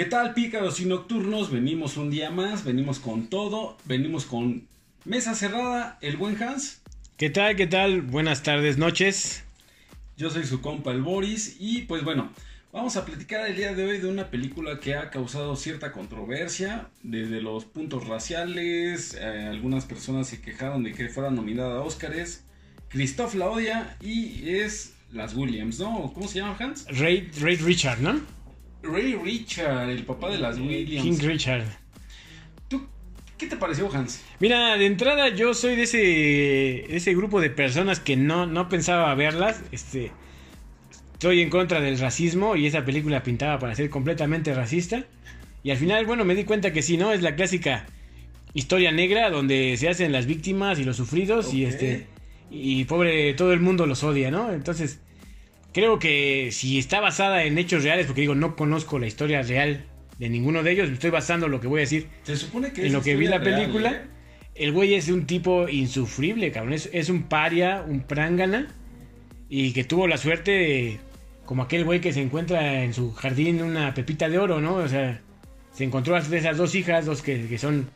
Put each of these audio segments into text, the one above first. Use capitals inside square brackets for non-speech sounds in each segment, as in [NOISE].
¿Qué tal, pícaros y nocturnos? Venimos un día más, venimos con todo, venimos con mesa cerrada, el buen Hans. ¿Qué tal? ¿Qué tal? Buenas tardes, noches. Yo soy su compa, el Boris, y pues bueno, vamos a platicar el día de hoy de una película que ha causado cierta controversia, desde los puntos raciales, eh, algunas personas se quejaron de que fuera nominada a Óscares, Christoph la odia y es las Williams, ¿no? ¿Cómo se llama Hans? Ray, Ray Richard, ¿no? Ray Richard, el papá de las Williams. King Richard. ¿Tú qué te pareció, Hans? Mira, de entrada yo soy de ese, de ese grupo de personas que no, no pensaba verlas. Este, estoy en contra del racismo y esa película pintaba para ser completamente racista. Y al final, bueno, me di cuenta que sí, ¿no? Es la clásica historia negra donde se hacen las víctimas y los sufridos y este y pobre todo el mundo los odia, ¿no? Entonces, creo que si está basada en hechos reales, porque digo, no conozco la historia real de ninguno de ellos, me estoy basando en lo que voy a decir Se supone que en lo que vi la real, película, ¿eh? el güey es un tipo insufrible, cabrón. Es, es un paria, un prángana. Y que tuvo la suerte de, como aquel güey que se encuentra en su jardín una pepita de oro, ¿no? O sea, se encontró a esas dos hijas, dos que, que son,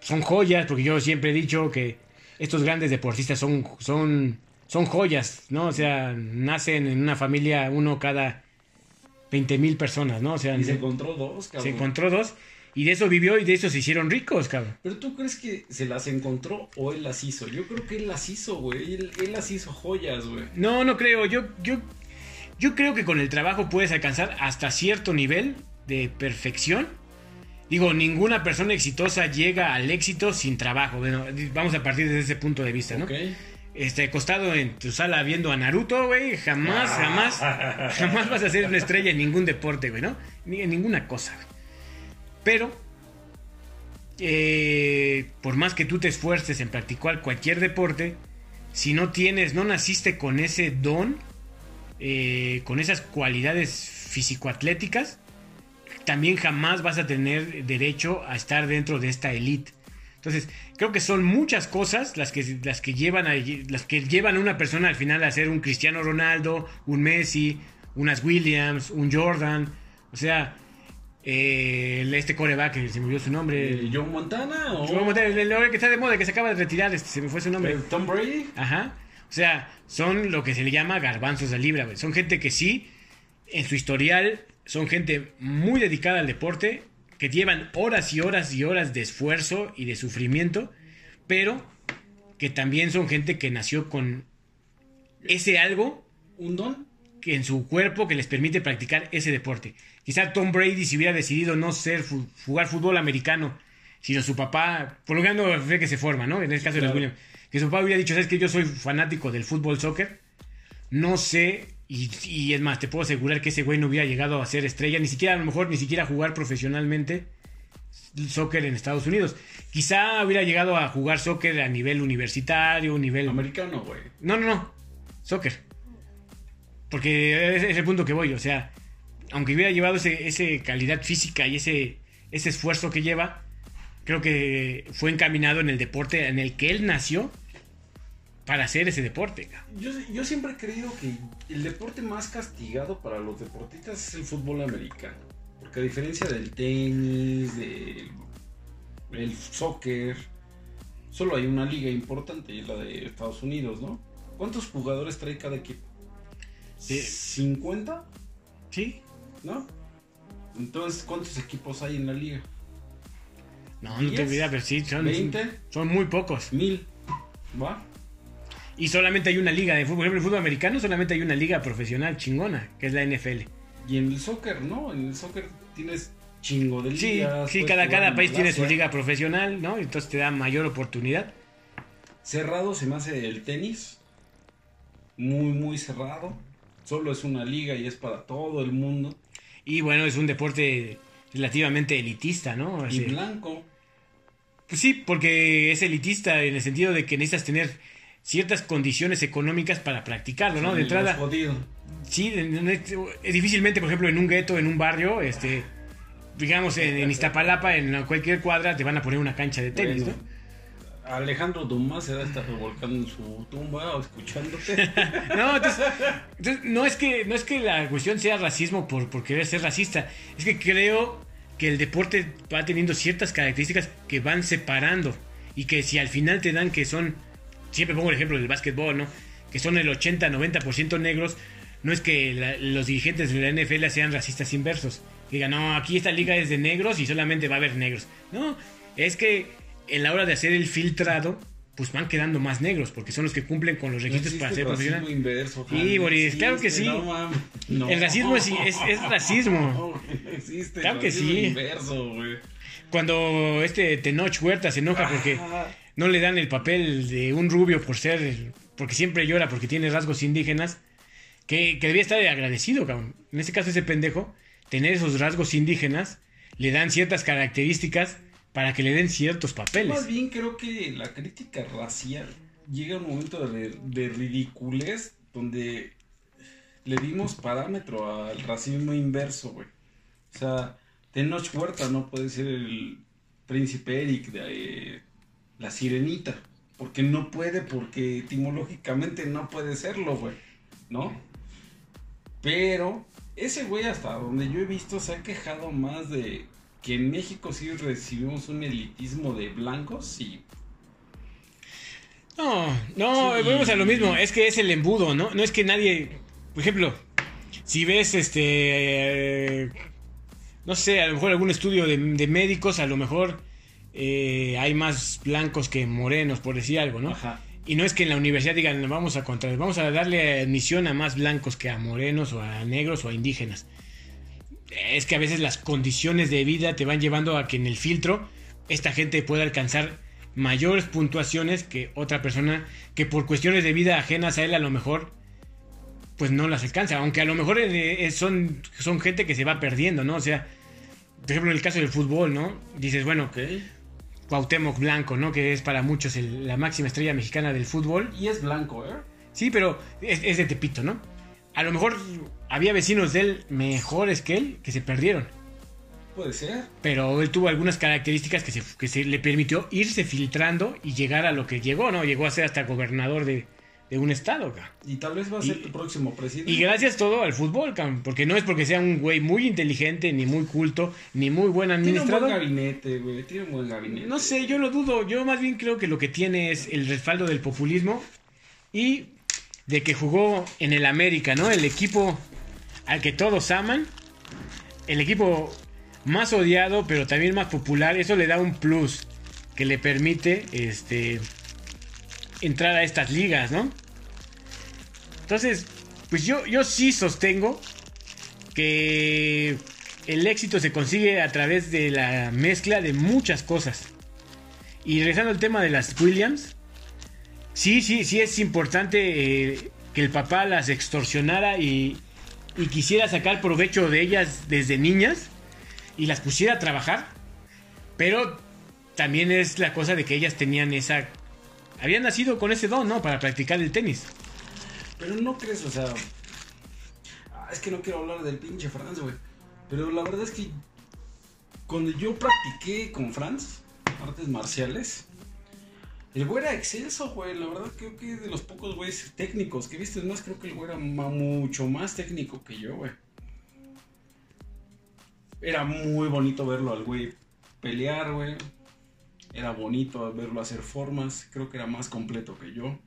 son joyas, porque yo siempre he dicho que estos grandes deportistas son, son, son joyas, ¿no? O sea, nacen en una familia uno cada 20 mil personas, ¿no? O sea, Y se encontró dos, cabrón. se encontró dos y de eso vivió y de eso se hicieron ricos, cabrón. Pero tú crees que se las encontró o él las hizo? Yo creo que él las hizo, güey. Él, él las hizo joyas, güey. No, no creo. Yo, yo, yo creo que con el trabajo puedes alcanzar hasta cierto nivel de perfección. Digo, ninguna persona exitosa llega al éxito sin trabajo. Bueno, vamos a partir desde ese punto de vista, ¿no? Este, acostado en tu sala viendo a Naruto, güey, jamás, jamás, jamás vas a ser una estrella en ningún deporte, güey, ¿no? Ni en ninguna cosa, güey. Pero, eh, por más que tú te esfuerces en practicar cualquier deporte, si no tienes, no naciste con ese don, eh, con esas cualidades físico-atléticas, también jamás vas a tener derecho a estar dentro de esta elite. Entonces, creo que son muchas cosas las que, las que, llevan, a, las que llevan a una persona al final a ser un Cristiano Ronaldo, un Messi, unas Williams, un Jordan. O sea, eh, este coreback, que se me olvidó su nombre. Eh, ¿Joe Montana o Yo, el, el- el que está de moda, que se acaba de retirar, este, se me fue su nombre. Tom Brady? Ajá. O sea, son lo que se le llama garbanzos de libra, güey. Son gente que sí, en su historial, son gente muy dedicada al deporte, que llevan horas y horas y horas de esfuerzo y de sufrimiento, pero que también son gente que nació con ese algo ¿Un don? que en su cuerpo que les permite practicar ese deporte. Quizá Tom Brady si hubiera decidido no ser jugar fútbol americano, sino su papá, por lo que no fue que se forma, ¿no? En el caso de los. Williams, que su papá hubiera dicho, "¿Sabes que yo soy fanático del fútbol soccer?" No sé y, y es más, te puedo asegurar que ese güey no hubiera llegado a ser estrella, ni siquiera a lo mejor ni siquiera a jugar profesionalmente soccer en Estados Unidos. Quizá hubiera llegado a jugar soccer a nivel universitario, nivel Americano, güey. no, no, no. Soccer. Porque es el punto que voy. O sea, aunque hubiera llevado ese, ese calidad física y ese, ese esfuerzo que lleva, creo que fue encaminado en el deporte en el que él nació para hacer ese deporte. Yo, yo siempre he creído que el deporte más castigado para los deportistas es el fútbol americano. Porque a diferencia del tenis, del el soccer, solo hay una liga importante y es la de Estados Unidos, ¿no? ¿Cuántos jugadores trae cada equipo? Sí. ¿50? ¿Sí? ¿No? Entonces, ¿cuántos equipos hay en la liga? No, no te olvides, pero sí, son, ¿Veinte? son muy pocos. Mil. ¿Va? Y solamente hay una liga de fútbol. Por ejemplo, el fútbol americano solamente hay una liga profesional chingona, que es la NFL. Y en el soccer, ¿no? En el soccer tienes chingo de Sí, ligas. sí puedes cada, cada país tiene su liga profesional, ¿no? Entonces te da mayor oportunidad. Cerrado se me hace el tenis. Muy, muy cerrado. Solo es una liga y es para todo el mundo. Y bueno, es un deporte relativamente elitista, ¿no? Y Así- blanco. Pues sí, porque es elitista en el sentido de que necesitas tener ciertas condiciones económicas para practicarlo, ¿no? De entrada, sí, difícilmente, por ejemplo, en un gueto, en un barrio, este, digamos, en, en Iztapalapa, en cualquier cuadra, te van a poner una cancha de tenis, Bueno, Alejandro Dumas se va a estar revolcando en su tumba o escuchándote. ¿no? [LAUGHS] No, entonces, entonces, no es que no es que la cuestión sea racismo por, por querer ser racista, es que creo que el deporte va teniendo ciertas características que van separando y que si al final te dan que son, siempre pongo el ejemplo del básquetbol, ¿no? Que son el 80-90% negros, no es que los dirigentes de la NFL sean racistas inversos. Digan, no, aquí esta liga es de negros y solamente va a haber negros. No, es que en la hora de hacer el filtrado, pues van quedando más negros, porque son los que cumplen con los requisitos para ser profesional. Inverso, sí, Boris, claro que sí. el racismo es, es, racismo. existe claro que sí. [LAUGHS] Inverso, Cuando este Tenoch Huerta se enoja porque no le dan el papel de un rubio por ser, porque siempre llora porque tiene rasgos indígenas, que, que debía estar agradecido, cabrón. En este caso ese pendejo, tener esos rasgos indígenas, le dan ciertas características para que le den ciertos papeles. Más bien creo que la crítica racial llega a un momento de, de ridiculez donde le dimos parámetro al racismo inverso, güey. O sea, Tenoch Huerta no puede ser el príncipe Eric de la sirenita. Porque no puede, porque etimológicamente no puede serlo, güey. ¿No? Pero ese güey hasta donde yo he visto se ha quejado más de que en México sí recibimos un elitismo de blancos y... No, no, volvemos a lo mismo, es que es el embudo, ¿no? No es que nadie, por ejemplo, si ves este, no sé, a lo mejor algún estudio de, médicos, a lo mejor eh, hay más blancos que morenos, por decir algo, ¿no? Ajá. Y no es que en la universidad digan, vamos a contra, vamos a darle admisión a más blancos que a morenos o a negros o a indígenas es que a veces las condiciones de vida te van llevando a que en el filtro esta gente pueda alcanzar mayores puntuaciones que otra persona que por cuestiones de vida ajenas a él a lo mejor pues no las alcanza, aunque a lo mejor son, son gente que se va perdiendo, ¿no? O sea, por ejemplo en el caso del fútbol, ¿no? Dices, bueno, okay. Cuauhtémoc Blanco, ¿no? Que es para muchos la máxima estrella mexicana del fútbol. Y es blanco, ¿eh? Sí, pero es de Tepito, ¿no? A lo mejor había vecinos de él mejores que él que se perdieron. Puede ser. Pero él tuvo algunas características que se, que se le permitió irse filtrando y llegar a lo que llegó, ¿no? Llegó a ser hasta gobernador de, un estado, Y tal vez va a ser tu próximo presidente. Y gracias todo al fútbol, porque no es porque sea un güey muy inteligente, ni muy culto, ni muy buen administrador. Tiene un buen gabinete, güey, tiene un buen gabinete. No sé, yo lo dudo, yo más bien creo que lo que tiene es el respaldo del populismo y de que jugó en el América, ¿no? El equipo al que todos aman, el equipo más odiado, pero también más popular, eso le da un plus que le permite este entrar a estas ligas, ¿no? Entonces, pues yo, yo sí sostengo que el éxito se consigue a través de la mezcla de muchas cosas. Y regresando al tema de las Williams, sí, sí, sí es importante eh, que el papá las extorsionara y, y quisiera sacar provecho de ellas desde niñas y las pusiera a trabajar. Pero también es la cosa de que ellas tenían esa... Habían nacido con ese don, ¿no? Para practicar el tenis. Pero no crees, o sea... Ah, es que no quiero hablar del pinche Franz, güey. Pero la verdad es que cuando yo practiqué con Franz artes marciales, el güey era excelso, güey. La verdad creo que de los pocos güeyes técnicos que viste, más creo que el güey era mucho más técnico que yo, güey. Era muy bonito verlo al güey pelear, güey. Era bonito verlo hacer formas. Creo que era más completo que yo.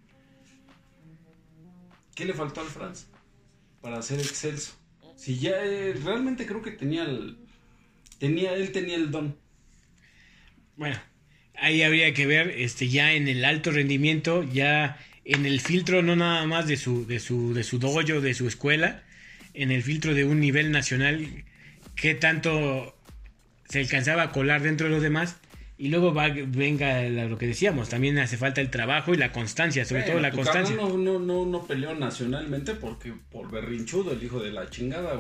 ¿Qué le faltó al Franz para ser excelso? Si ya eh, realmente creo que tenía el tenía él tenía el don. Bueno, ahí habría que ver este ya en el alto rendimiento, ya en el filtro no nada más de su de su de su dojo, de su escuela, en el filtro de un nivel nacional qué tanto se alcanzaba a colar dentro de los demás y luego va, venga lo que decíamos, también hace falta el trabajo y la constancia, sobre todo la constancia. No, no, no, no peleó nacionalmente porque por berrinchudo, el hijo de la chingada,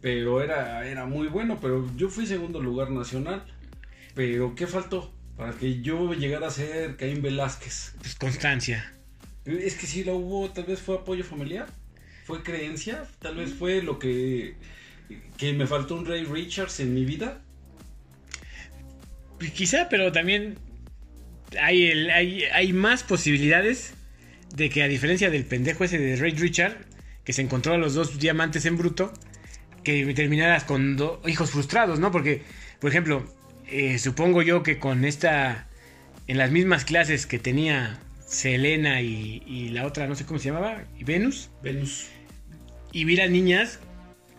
pero era, era muy bueno, pero yo fui segundo lugar nacional. Pero ¿qué faltó? Para que yo llegara a ser Caín Velázquez. Pues constancia. Es que sí lo hubo, tal vez fue apoyo familiar, fue creencia, tal vez fue lo que, que me faltó un Ray Richards en mi vida. Pues quizá, pero también hay, el, hay, hay más posibilidades de que a diferencia del pendejo ese de Ray Richard, que se encontró a los dos diamantes en bruto, que terminaras con dos hijos frustrados, ¿no? Porque, por ejemplo, eh, supongo yo que con esta, en las mismas clases que tenía Selena y, y la otra, no sé cómo se llamaba, y Venus, Venus. y vi las niñas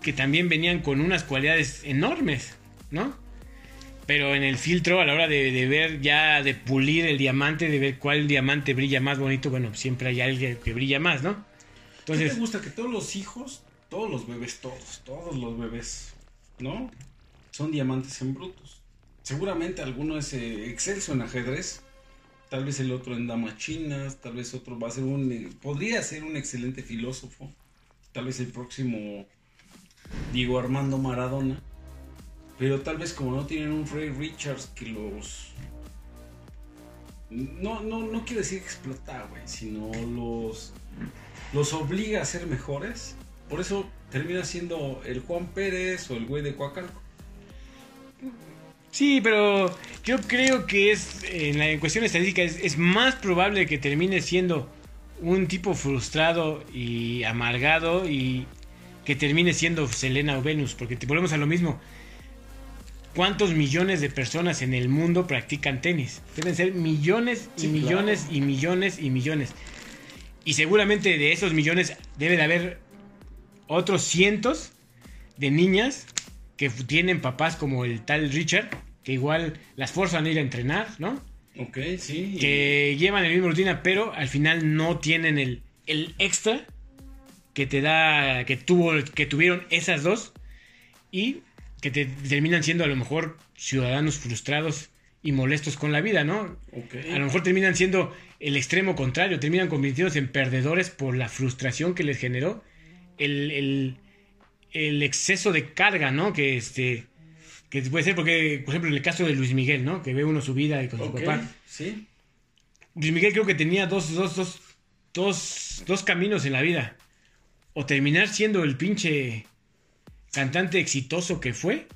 que también venían con unas cualidades enormes, ¿no? Pero en el filtro, a la hora de, ver ya, de pulir el diamante, de ver cuál diamante brilla más bonito, bueno, siempre hay alguien que brilla más, ¿no? ¿Qué Entonces, te gusta? Que todos los hijos, todos los bebés, todos, todos los bebés, ¿no? Son diamantes en brutos. Seguramente alguno es eh, excelso en ajedrez. Tal vez el otro en damas chinas. Tal vez otro va a ser un. eh, podría ser un excelente filósofo. Tal vez el próximo Diego Armando Maradona. Pero tal vez como no tienen un Ray Richards que los. No, no, no quiero decir explotar, güey, sino los los obliga a ser mejores. Por eso termina siendo el Juan Pérez o el güey de Coacalco. sí, pero yo creo que es, en, la, cuestión estadística, es, es más probable que termine siendo un tipo frustrado y amargado y que termine siendo Selena o Venus, porque te volvemos a lo mismo. ¿Cuántos millones de personas en el mundo practican tenis? Deben ser millones y Sí, millones claro. y millones y millones. Y seguramente de esos millones debe de haber otros cientos de niñas que tienen papás como el tal Richard, que igual las forzan a ir a entrenar, ¿no? Ok, sí. que llevan la misma rutina, pero al final no tienen el, el extra que te da, que tuvo, que tuvieron esas dos y que te terminan siendo a lo mejor ciudadanos frustrados y molestos con la vida, ¿no? A lo mejor terminan siendo el extremo contrario, terminan convirtiéndose en perdedores por la frustración que les generó el, el- el exceso de carga, ¿no? Que este que puede ser porque, por ejemplo, en el caso de Luis Miguel, ¿no? Que ve uno su vida y con su papá. sí. Luis Miguel creo que tenía dos, dos, dos, dos, dos caminos en la vida. O terminar siendo el pinche cantante exitoso que fue.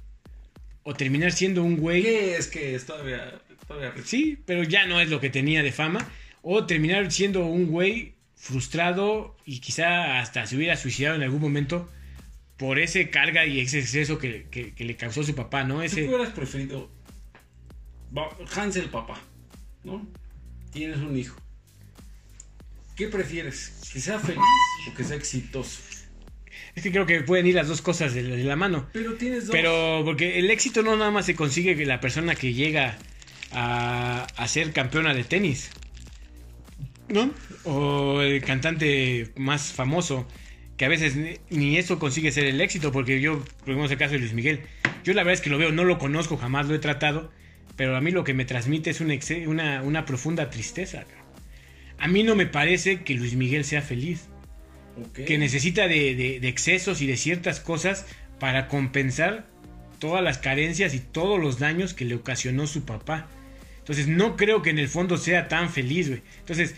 O terminar siendo un güey. ¿Qué es que es todavía, todavía Sí, pero ya no es lo que tenía de fama. O terminar siendo un güey frustrado y quizá hasta se hubiera suicidado en algún momento por ese carga y ese exceso que, que- que le causó su papá, ¿no? ¿Tú Ese, qué hubieras preferido? Va- Hans el papá, ¿no? Tienes un hijo. ¿Qué prefieres? ¿Que sea feliz o que sea exitoso? Es que creo que pueden ir las dos cosas de la- de la mano. Pero tienes dos. Pero porque el éxito no nada más se consigue que la persona que llega a, a ser campeona de tenis. ¿No? O el cantante más famoso, que a veces ni, ni eso consigue ser el éxito, porque yo, por ejemplo, el caso de Luis Miguel, yo la verdad es que lo veo, no lo conozco, jamás lo he tratado, pero a mí lo que me transmite es una, exe- una, una profunda tristeza. A mí no me parece que Luis Miguel sea feliz Que necesita de, de- de excesos y de ciertas cosas para compensar todas las carencias y todos los daños que le ocasionó su papá. Entonces no creo que en el fondo sea tan feliz, güey. Entonces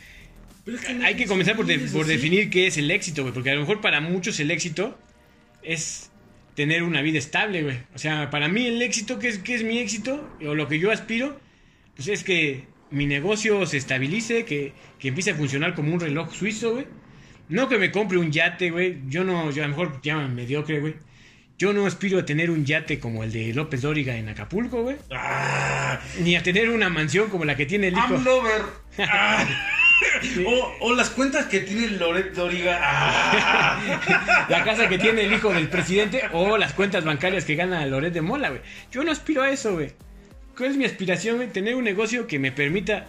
hay que comenzar por, definir qué es el éxito, güey. Porque a lo mejor para muchos el éxito es tener una vida estable, güey. O sea, para mí el éxito, ¿qué es, qué es mi éxito? O lo que yo aspiro, pues es que mi negocio se estabilice, que, que empiece a funcionar como un reloj suizo, güey. No que me compre un yate, güey. Yo no, yo a lo mejor ya mediocre, güey. Yo no aspiro a tener un yate como el de López Dóriga en Acapulco, güey. Ah, Ni a tener una mansión como la que tiene el hijo. I'm lover. Ah. [LAUGHS] o, o las cuentas que tiene Loret Doriga. Ah. [LAUGHS] la casa que tiene el hijo del presidente o las cuentas bancarias que gana Loret de Mola, güey. Yo no aspiro a eso, güey. ¿Cuál es mi aspiración, güey? Tener un negocio que me permita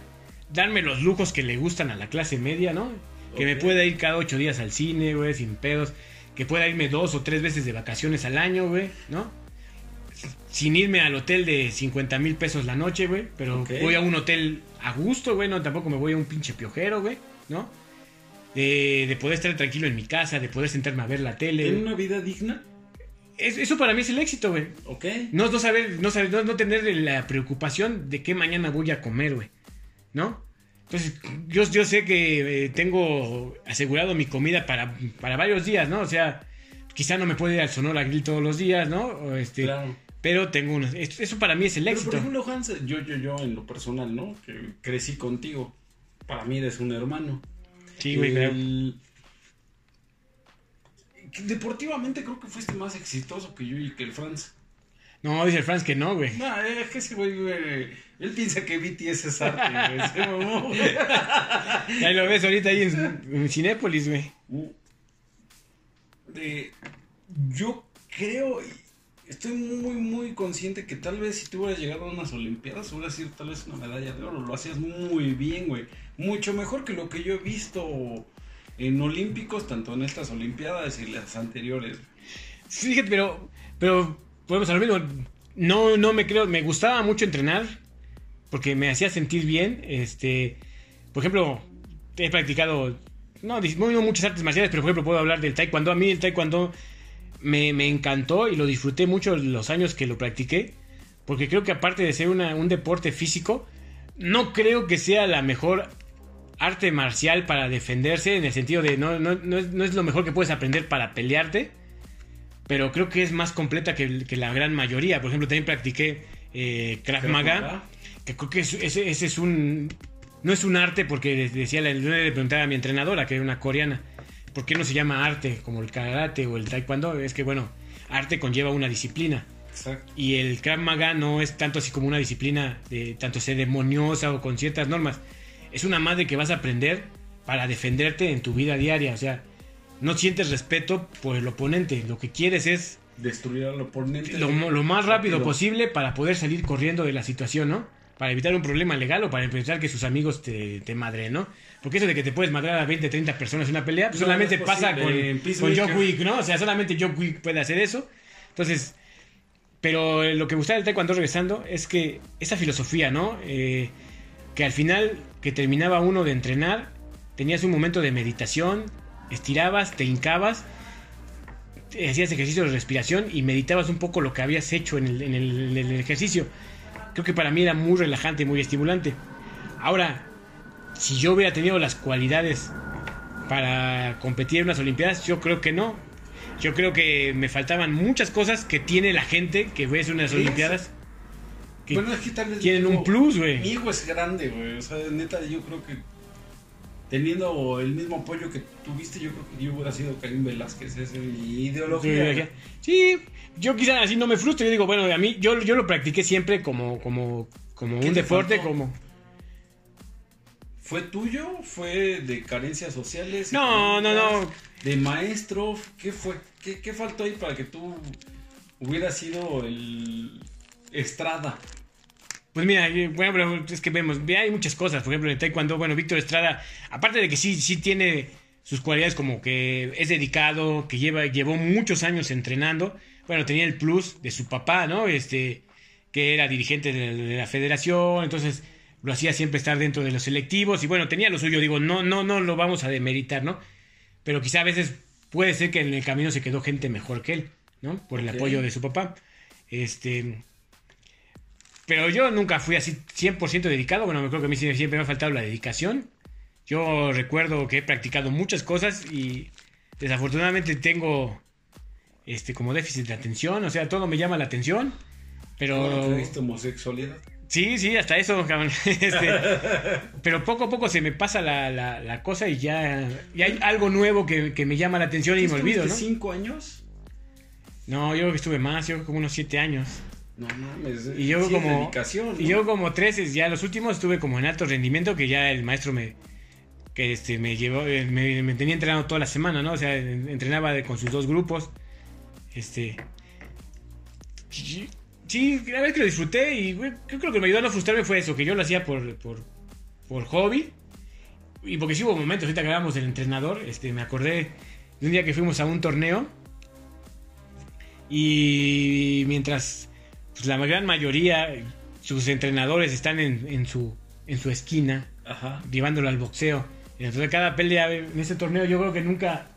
darme los lujos que le gustan a la clase media, ¿no? Que me pueda ir cada ocho días al cine, güey, sin pedos. Que pueda irme dos o tres veces de vacaciones al año, güey, ¿no? Sin irme al hotel de 50 mil pesos la noche, güey. Pero voy a un hotel a gusto, güey. No, tampoco me voy a un pinche piojero, güey, ¿no? De, de poder estar tranquilo en mi casa, de poder sentarme a ver la tele. ¿Tiene güey. una vida digna? Es- eso para mí es el éxito, güey. Ok. No, no saber, no saber, no, no tener la preocupación de qué mañana voy a comer, güey. ¿No? Entonces, yo, yo sé que eh, tengo asegurado mi comida para, para varios días, ¿no? O sea, quizá no me puedo ir al Sonora Grill todos los días, ¿no? O este, Claro. Pero tengo unos. Eso para mí es el Pero éxito. por ejemplo, Hans, yo, yo, yo en lo personal, ¿no? Que crecí contigo. Para mí eres un hermano. sí, güey, El- deportivamente creo que fuiste más exitoso que yo y que el Franz. No, dice el Franz que no, güey. No, es que ese güey, güey, él piensa que BTS es arte, güey. Se mamó, güey. Ahí lo ves ahorita ahí en, en Cinépolis, güey. De- yo creo, estoy muy, muy consciente que tal vez si tú hubieras llegado a unas Olimpiadas, hubieras sido tal vez una medalla de oro. Lo hacías muy bien, güey. Mucho mejor que lo que yo he visto en Olímpicos, tanto en estas Olimpiadas y las anteriores. Fíjate, pero, pero, podemos a. No, no me creo, me gustaba mucho entrenar porque me hacía sentir bien. Este, por ejemplo, he practicado, no, no muchas artes marciales, pero por ejemplo puedo hablar del taekwondo. A mí el taekwondo me, me encantó y lo disfruté mucho los años que lo practiqué, porque creo que aparte de ser un deporte físico, no creo que sea la mejor arte marcial para defenderse, en el sentido de no, no, no es lo mejor que puedes aprender para pelearte, pero creo que es más completa que, que la gran mayoría. Por ejemplo, también practiqué eh, Krav Maga, que creo que es- ese, ese es un... No es un arte porque de- decía, la- le preguntaba a mi entrenadora, que era una coreana, ¿por qué no se llama arte como el karate o el taekwondo? Es que, bueno, arte conlleva una disciplina. Exacto. Y el Krav Maga no es tanto así como una disciplina de tanto ceremoniosa o con ciertas normas. Es una madre que vas a aprender para defenderte en tu vida diaria. O sea, no sientes respeto por el oponente. Lo que quieres es Destruir al oponente. lo, más rápido Rápido. posible para poder salir corriendo de la situación, ¿no? Para evitar un problema legal o para evitar que sus amigos te, te madren, ¿no? Porque eso de que te puedes madrar a 20, 30 personas en una pelea, pues No, solamente no pasa con, con. Joe Wick, ¿no? O sea, solamente Joe Wick puede hacer eso. Entonces, pero eh, lo que me gusta del taekwondo regresando es que esa filosofía, ¿no? Eh, que al final que terminaba uno de entrenar, tenías un momento de meditación, estirabas, te hincabas, hacías ejercicio de respiración y meditabas un poco lo que habías hecho en el, en el- en el ejercicio. Creo que para mí era muy relajante, muy estimulante. Ahora, si yo hubiera tenido las cualidades para competir en unas Olimpiadas, yo creo que no. Yo creo que me faltaban muchas cosas que tiene la gente que ves unas Olimpiadas. Que Bueno, es que tal vez tienen un plus, güey. Mi hijo es grande, güey. O sea, neta, yo creo que teniendo el mismo apoyo que tuviste, yo creo que yo hubiera sido Karim Velázquez. Esa es mi ideología. Sí, yo quizás así no me frustro. Yo digo, bueno, a mí yo, yo lo practiqué siempre como, como, como ¿Qué un te deporte, faltó? como... ¿Fue tuyo? ¿Fue de carencias sociales? No, no, no. ¿De maestro? ¿Qué fue? ¿Qué, qué faltó ahí para que tú hubieras sido el Estrada? Pues mira, eh, bueno, es que vemos, ve, hay muchas cosas. Por ejemplo, en Taekwondo, bueno, Víctor Estrada, aparte de que sí, sí tiene sus cualidades como que es dedicado, que lleva, llevó muchos años entrenando. Bueno, tenía el plus de su papá, ¿no? Este, que era dirigente de, de la federación, entonces lo hacía siempre estar dentro de los selectivos y bueno, tenía lo suyo, digo, no, no, no lo vamos a demeritar, ¿no? Pero quizá a veces puede ser que en el camino se quedó gente mejor que él, ¿no? Por el apoyo de su papá. Este, pero yo nunca fui así 100% dedicado. Bueno, me creo que a mí siempre me ha faltado la dedicación. Yo recuerdo que he practicado muchas cosas y desafortunadamente tengo este como déficit de atención. O sea, todo me llama la atención. Pero que viste homosexualidad. sí, sí, hasta eso, cabrón. [LAUGHS] Este, pero poco a poco se me pasa la, la- la cosa y ya, y hay algo nuevo que, que me llama la atención y me olvido, ¿no? ¿Cinco años? No, yo creo que estuve más, yo creo que como unos siete años. No mames. Y yo sí como dedicación, y yo como tres, es- ya los últimos estuve como en alto rendimiento que ya el maestro me que este me llevó eh, me, me tenía entrenando toda la semana, ¿no? O sea, en- entrenaba de- con sus dos grupos. Este sí, la es que lo disfruté y güey, creo que lo que me ayudó a no frustrarme fue eso, que yo lo hacía por por por hobby. Y porque sí hubo momentos, ahorita que hablábamos del entrenador, este me acordé de un día que fuimos a un torneo y mientras pues, la gran mayoría, sus entrenadores están en, en su, en su esquina, Ajá. llevándolo al boxeo. De cada pelea en ese torneo yo creo que nunca,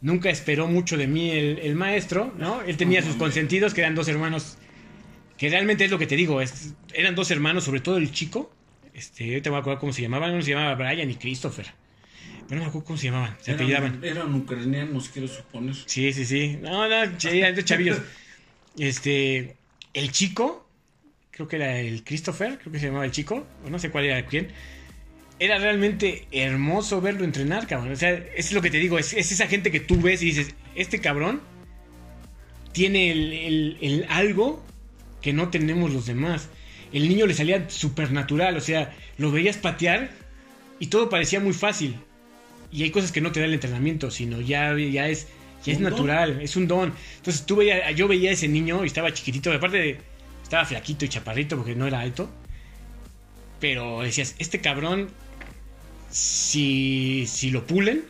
nunca esperó mucho de mí el, el maestro, ¿no? Él tenía sus consentidos, que eran dos hermanos, que realmente es lo que te digo, es- eran dos hermanos, sobre todo el chico, este, yo te voy a acordar cómo se llamaban, uno se llamaba Brian y Christopher. Pero no me acuerdo cómo se llamaban, se apellidaban. Eran, ucranianos, quiero suponer. Sí, sí, sí. No, no, chavillos. [LAUGHS] Este, el chico, creo que era el Christopher, creo que se llamaba el chico, o no sé cuál era quién. era realmente hermoso verlo entrenar, cabrón. O sea, es lo que te digo, es, esa gente que tú ves y dices, este cabrón tiene el, algo que no tenemos los demás. El niño le salía súper natural, o sea, lo veías patear y todo parecía muy fácil. Y hay cosas que no te da el entrenamiento, sino ya, ya es, ya es natural, es un don. Entonces tú veías, yo veía a ese niño y estaba chiquitito, aparte de, estaba flaquito y chaparrito porque no era alto. Pero decías, este cabrón, si, si lo pulen,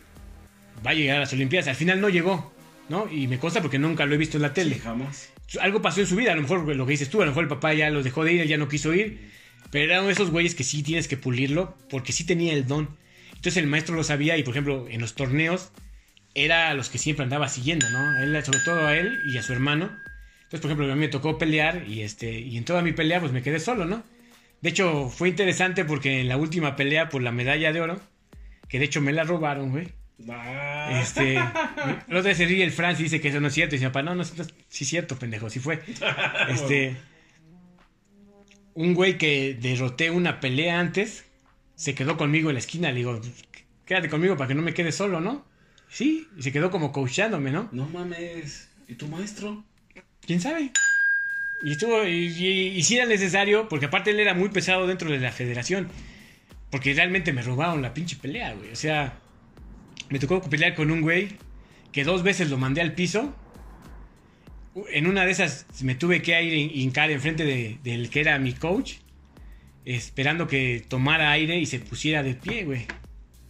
va a llegar a las Olimpiadas. Al final no llegó, ¿no? Y me consta porque nunca lo he visto en la tele. jamás. Algo pasó en su vida, a lo mejor lo que dices tú, a lo mejor el papá ya lo dejó de ir, ya no quiso ir. Pero eran esos güeyes que sí tienes que pulirlo porque sí tenía el don. Entonces el maestro lo sabía y, por ejemplo, en los torneos era a los que siempre andaba siguiendo, ¿no? Él, sobre todo a él y a su hermano. Entonces, por ejemplo, a mí me tocó pelear y, este, y en toda mi pelea pues me quedé solo, ¿no? De hecho, fue interesante porque en la última pelea por la medalla de oro, que de hecho me la robaron, güey. Ah. Este, el otro se ríe el Franz y dice que eso no es cierto. Y dice, papá, no, no, sí es cierto, pendejo, sí fue. [LAUGHS] Este, un güey que derroté una pelea antes, se quedó conmigo en la esquina. Le digo, quédate conmigo para que no me quede solo, ¿no? Sí, y se quedó como coachándome, ¿no? No mames. ¿Y tu maestro? ¿Quién sabe? Y estuvo, y, si era necesario, porque aparte él era muy pesado dentro de la federación. Porque realmente me robaron la pinche pelea, güey. O sea, me tocó pelear con un güey que dos veces lo mandé al piso. En una de esas me tuve que ir hincar enfrente de, del que era mi coach, esperando que tomara aire y se pusiera de pie, güey.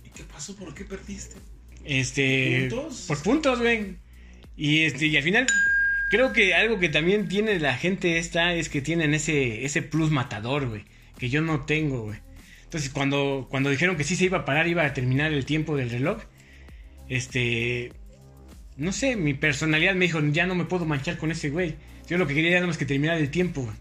¿Y qué pasó? ¿Por qué perdiste? Este. ¿Puntos? Por puntos, güey. Y este, y al final Creo que algo que también tiene la gente esta es que tienen ese, ese plus matador, güey. Que yo no tengo, güey. Entonces, cuando, cuando dijeron que sí se iba a parar, iba a terminar el tiempo del reloj, este. No sé, mi personalidad me dijo, ya no me puedo manchar con ese güey. Yo lo que quería era nada más que terminar el tiempo, güey.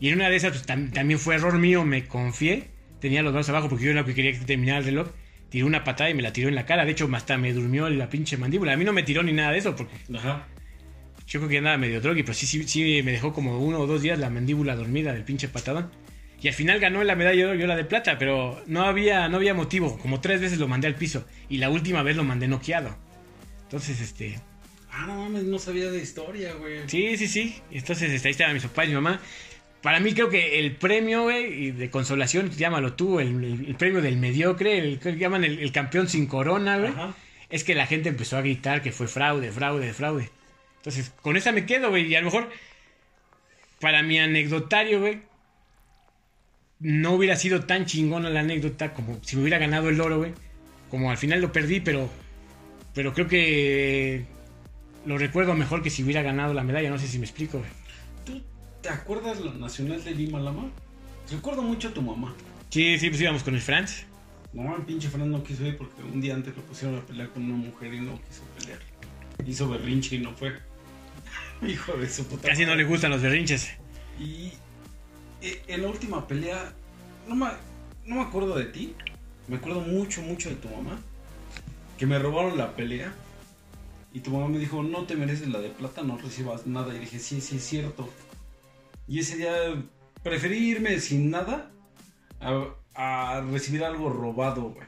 Y en una de esas, pues, también fue error mío, me confié. Tenía los brazos abajo porque yo lo que quería que terminara el reloj. Tiró una patada y me la tiró en la cara. De hecho, hasta me durmió la pinche mandíbula. A mí no me tiró ni nada de eso porque. Ajá. Yo creo que andaba medio drogui, pero sí, sí, sí me dejó como uno o dos días la mandíbula dormida del pinche patadón. Y al final ganó la medalla de oro, yo la de plata, pero no había, no había motivo. Como tres veces lo mandé al piso. Y la última vez lo mandé noqueado. Entonces, este. Ah, no mames, no sabía de historia, güey. Sí, sí, sí. Entonces, este, ahí estaban mis papás y mi mamá. Para mí creo que el premio, güey, de consolación, llámalo tú, el, premio del mediocre, el que llaman el, el campeón sin corona, güey, es que la gente empezó a gritar que fue fraude, fraude, fraude. Entonces, con esa me quedo, güey. Y a lo mejor, para mi anecdotario, güey, no hubiera sido tan chingona la anécdota como si me hubiera ganado el oro, güey. Como al final lo perdí, pero, pero creo que lo recuerdo mejor que si hubiera ganado la medalla. No sé si me explico, güey. ¿Tú te acuerdas la Nacional de Lima, Lama? Recuerdo mucho a tu mamá. Sí, sí, pues íbamos con el Franz. No, el pinche Franz no quiso ir porque un día antes lo pusieron a pelear con una mujer y no quiso pelear. Hizo berrinche y no fue. [LAUGHS] Hijo de su puta. Casi no le gustan los berrinches. Y eh, en la última pelea, no me, no me acuerdo de ti. Me acuerdo mucho, mucho de tu mamá. Que me robaron la pelea. Y tu mamá me dijo, no te mereces la de plata, no recibas nada. Y dije, sí, sí, es cierto. Y ese día preferí irme sin nada a, recibir algo robado, güey.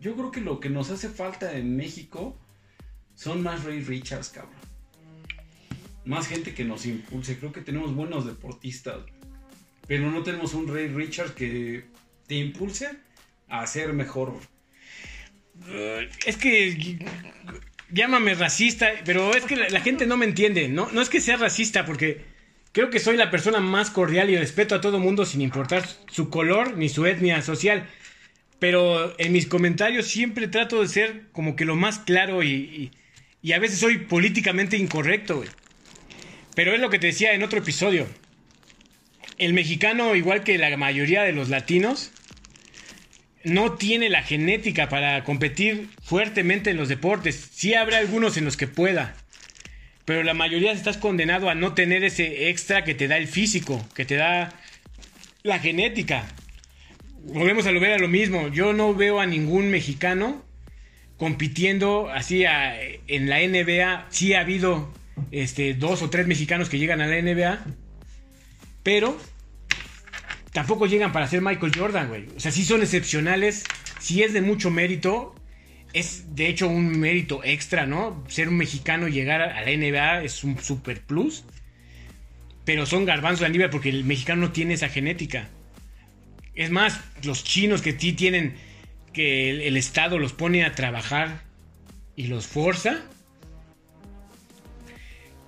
Yo creo que lo que nos hace falta en México son más Ray Richards, cabrón más gente que nos impulse. Creo que tenemos buenos deportistas, pero no tenemos un Ray Richard que te impulse a ser mejor. Es que llámame racista, pero es que la, gente no me entiende. No, no es que sea racista, porque creo que soy la persona más cordial y respeto a todo mundo sin importar su color ni su etnia social. Pero en mis comentarios siempre trato de ser como que lo más claro y, a veces soy políticamente incorrecto. Pero es lo que te decía en otro episodio. El mexicano, igual que la mayoría de los latinos, no tiene la genética para competir fuertemente en los deportes. Sí habrá algunos en los que pueda. Pero la mayoría estás condenado a no tener ese extra que te da el físico, que te da la genética. Volvemos a lo a lo mismo. Yo no veo a ningún mexicano compitiendo así en la NBA. Sí ha habido este, dos o tres mexicanos que llegan a la NBA, pero tampoco llegan para ser Michael Jordan, güey. O sea, sí son excepcionales, sí es de mucho mérito. Es de hecho un mérito extra, ¿no? Ser un mexicano y llegar a la NBA es un super plus. Pero son garbanzos de nivel porque el mexicano no tiene esa genética. Es más, los chinos que sí tienen que el, Estado los pone a trabajar y los forza,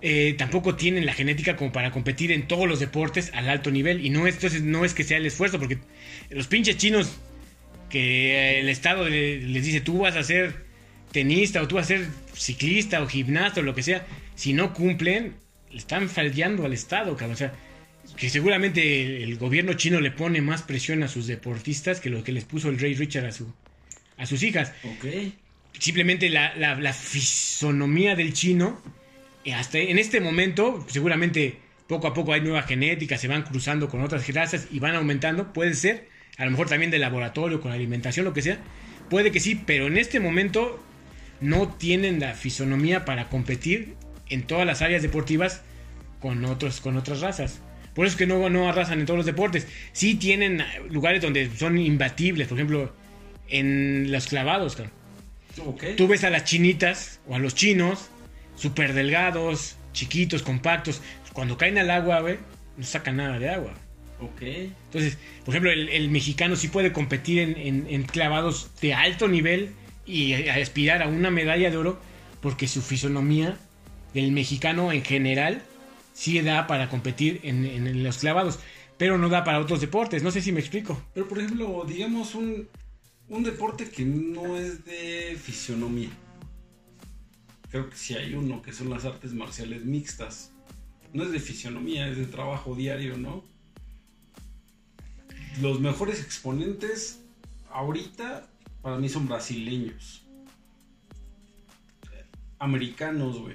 eh, tampoco tienen la genética como para competir en todos los deportes al alto nivel. Y no es, no es que sea el esfuerzo, porque los pinches chinos que el Estado le- les dice tú vas a ser tenista o tú vas a ser ciclista o gimnasta o lo que sea, si no cumplen, le están fallando al Estado, cabrón. O sea, que seguramente el, gobierno chino le pone más presión a sus deportistas que lo que les puso el rey Richard a, su, a sus hijas Ok. simplemente la, la- la fisonomía del chino, eh, hasta en este momento, seguramente poco a poco hay nueva genética, se van cruzando con otras razas y van aumentando, puede ser, a lo mejor también de laboratorio, con alimentación, lo que sea, puede que sí, pero en este momento no tienen la fisonomía para competir en todas las áreas deportivas con, otros, con otras razas. Por eso es que no, no arrasan en todos los deportes. Sí tienen lugares donde son imbatibles, por ejemplo, en los clavados. Tú ves a las chinitas o a los chinos, súper delgados, chiquitos, compactos. Cuando caen al agua, güey, no sacan nada de agua. Ok. Entonces, por ejemplo, el, el mexicano sí puede competir en, en- en clavados de alto nivel y aspirar a una medalla de oro porque su fisonomía del mexicano en general sí da para competir en, en los clavados, pero no da para otros deportes. No sé si me explico. Pero por ejemplo, digamos un, un deporte que no es de fisionomía. Creo que sí hay uno que son las artes marciales mixtas. No es de fisionomía, es de trabajo diario, ¿no? Los mejores exponentes ahorita para mí son brasileños. Americanos, güey.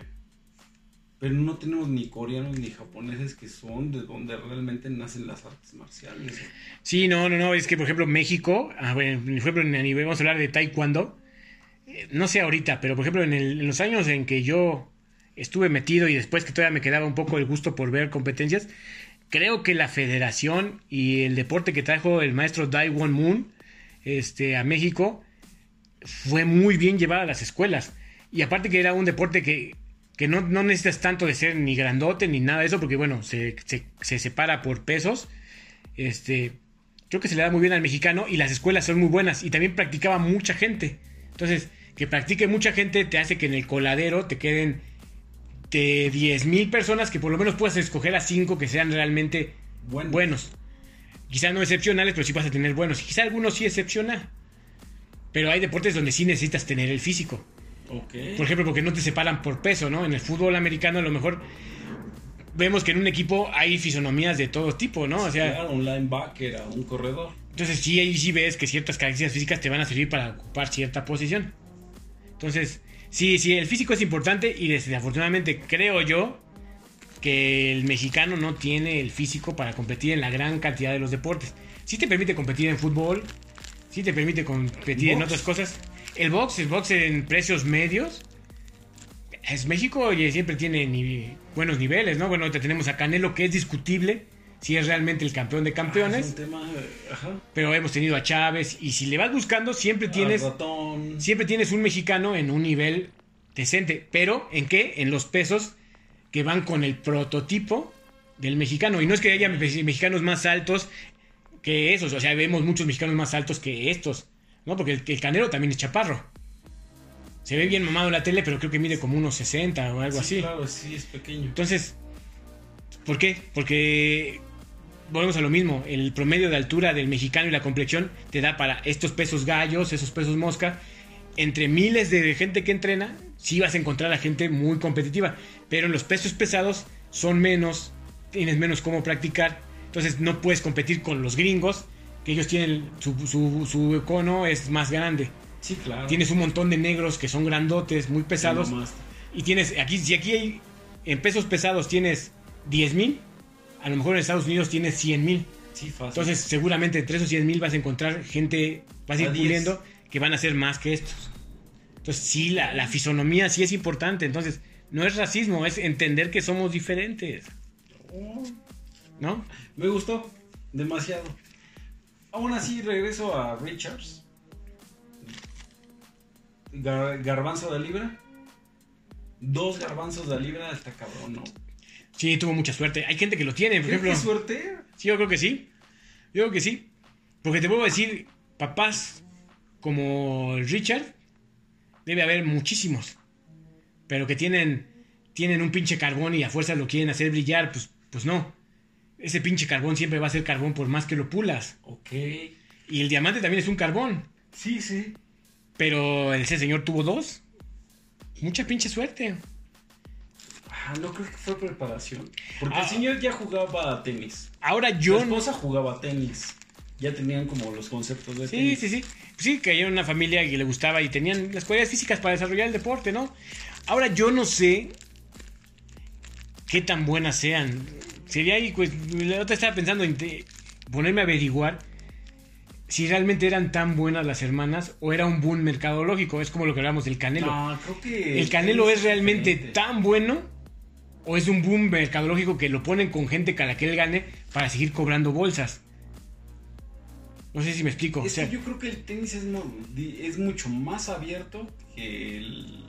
Pero no tenemos ni coreanos ni japoneses que son de donde realmente nacen las artes marciales. Sí, no, no, no, es que por ejemplo México, a ver, por ejemplo en vamos a hablar de taekwondo, eh, no sé ahorita, pero por ejemplo en, el- en los años en que yo estuve metido y después que todavía me quedaba un poco el gusto por ver competencias, creo que la federación y el deporte que trajo el maestro Dai Won Moon este, a México fue muy bien llevada a las escuelas. Y aparte que era un deporte que, que no, no necesitas tanto de ser ni grandote ni nada de eso, porque bueno, se, se- se separa por pesos. Este, creo que se le da muy bien al mexicano y las escuelas son muy buenas y también practicaba mucha gente. Entonces, que practique mucha gente te hace que en el coladero te queden de 10 mil personas que por lo menos puedas escoger a 5 que sean realmente Bueno. buenos. Quizás no excepcionales, pero sí vas a tener buenos. Y quizá algunos sí excepcional. Pero hay deportes donde sí necesitas tener el físico. Ok. Por ejemplo, porque no te separan por peso, ¿no? En el fútbol americano a lo mejor vemos que en un equipo hay fisonomías de todo tipo, ¿no? O sea, Claro, un linebacker, un corredor. entonces sí, ahí sí ves que ciertas características físicas te van a servir para ocupar cierta posición. Entonces, sí, sí, el físico es importante y desafortunadamente creo yo que el mexicano no tiene el físico para competir en la gran cantidad de los deportes. Sí te permite competir en fútbol, sí te permite competir en otras cosas. El box, el box en precios medios. Es México oye, siempre tiene ni- buenos niveles, ¿no? Bueno, ahorita tenemos a Canelo que es discutible si es realmente el campeón de Ah, campeones. es un tema, ajá. Pero hemos tenido a Chávez y si le vas buscando siempre tienes siempre tienes un mexicano en un nivel decente, pero ¿en qué? En los pesos que van con el prototipo del mexicano y no es que haya me- mexicanos más altos que esos, o sea, vemos muchos mexicanos más altos que estos, ¿no? Porque el, el Canelo también es chaparro. Se ve bien mamado en la tele, pero creo que mide como unos 60 o algo Sí, así. Claro, sí, es pequeño. Entonces, ¿por qué? Porque volvemos a lo mismo, el promedio de altura del mexicano y la complexión te da para estos pesos gallos, esos pesos mosca, entre miles de gente que entrena, sí vas a encontrar a gente muy competitiva, pero en los pesos pesados son menos, tienes menos cómo practicar, entonces no puedes competir con los gringos, que ellos tienen su, su, su cono es más grande. Sí, claro. Tienes un montón de negros que son grandotes, muy pesados. Y tienes, aquí, si aquí hay, en pesos pesados tienes 10 mil, a lo mejor en Estados Unidos tienes 100 mil. Sí, fácil. Entonces, seguramente entre esos 100 mil vas a encontrar gente, vas a ir A 10. puliendo, que van a ser más que estos. Entonces, sí, la, la fisonomía sí es importante. Entonces, no es racismo, es entender que somos diferentes. ¿No? me gustó. Demasiado. Aún así, regreso a Richards. Gar- garbanzo de libra. Dos garbanzos de libra, está cabrón, ¿no? Sí, tuvo mucha suerte. Hay gente que lo tiene, por ¿Qué, ejemplo. qué suerte? Sí, yo creo que sí. Yo creo que sí. Porque te puedo decir, papás como Richard, debe haber muchísimos. Pero que tienen, tienen un pinche carbón y a fuerza lo quieren hacer brillar, pues, pues no. Ese pinche carbón siempre va a ser carbón por más que lo pulas. Ok. Y el diamante también es un carbón. Sí, sí. Pero ese señor tuvo dos. Mucha pinche suerte. Ah, no creo que fue preparación. Porque Ah. el señor ya jugaba a tenis. Ahora Su yo... esposa jugaba a tenis. Ya tenían como los conceptos de Sí, tenis. sí, sí. Sí, que en una familia que le gustaba y tenían las cualidades físicas para desarrollar el deporte, ¿no? Ahora yo no sé qué tan buenas sean. Sería ahí, pues, la otra estaba pensando en te- ponerme a averiguar si realmente eran tan buenas las hermanas o era un boom mercadológico. Es como lo que hablamos del Canelo. No, creo que. ¿El Canelo es realmente diferente. tan bueno? ¿O es un boom mercadológico que lo ponen con gente que a la que él gane para seguir cobrando bolsas? No sé si me explico. o Es sea, que yo creo que el tenis es, mucho más abierto que el,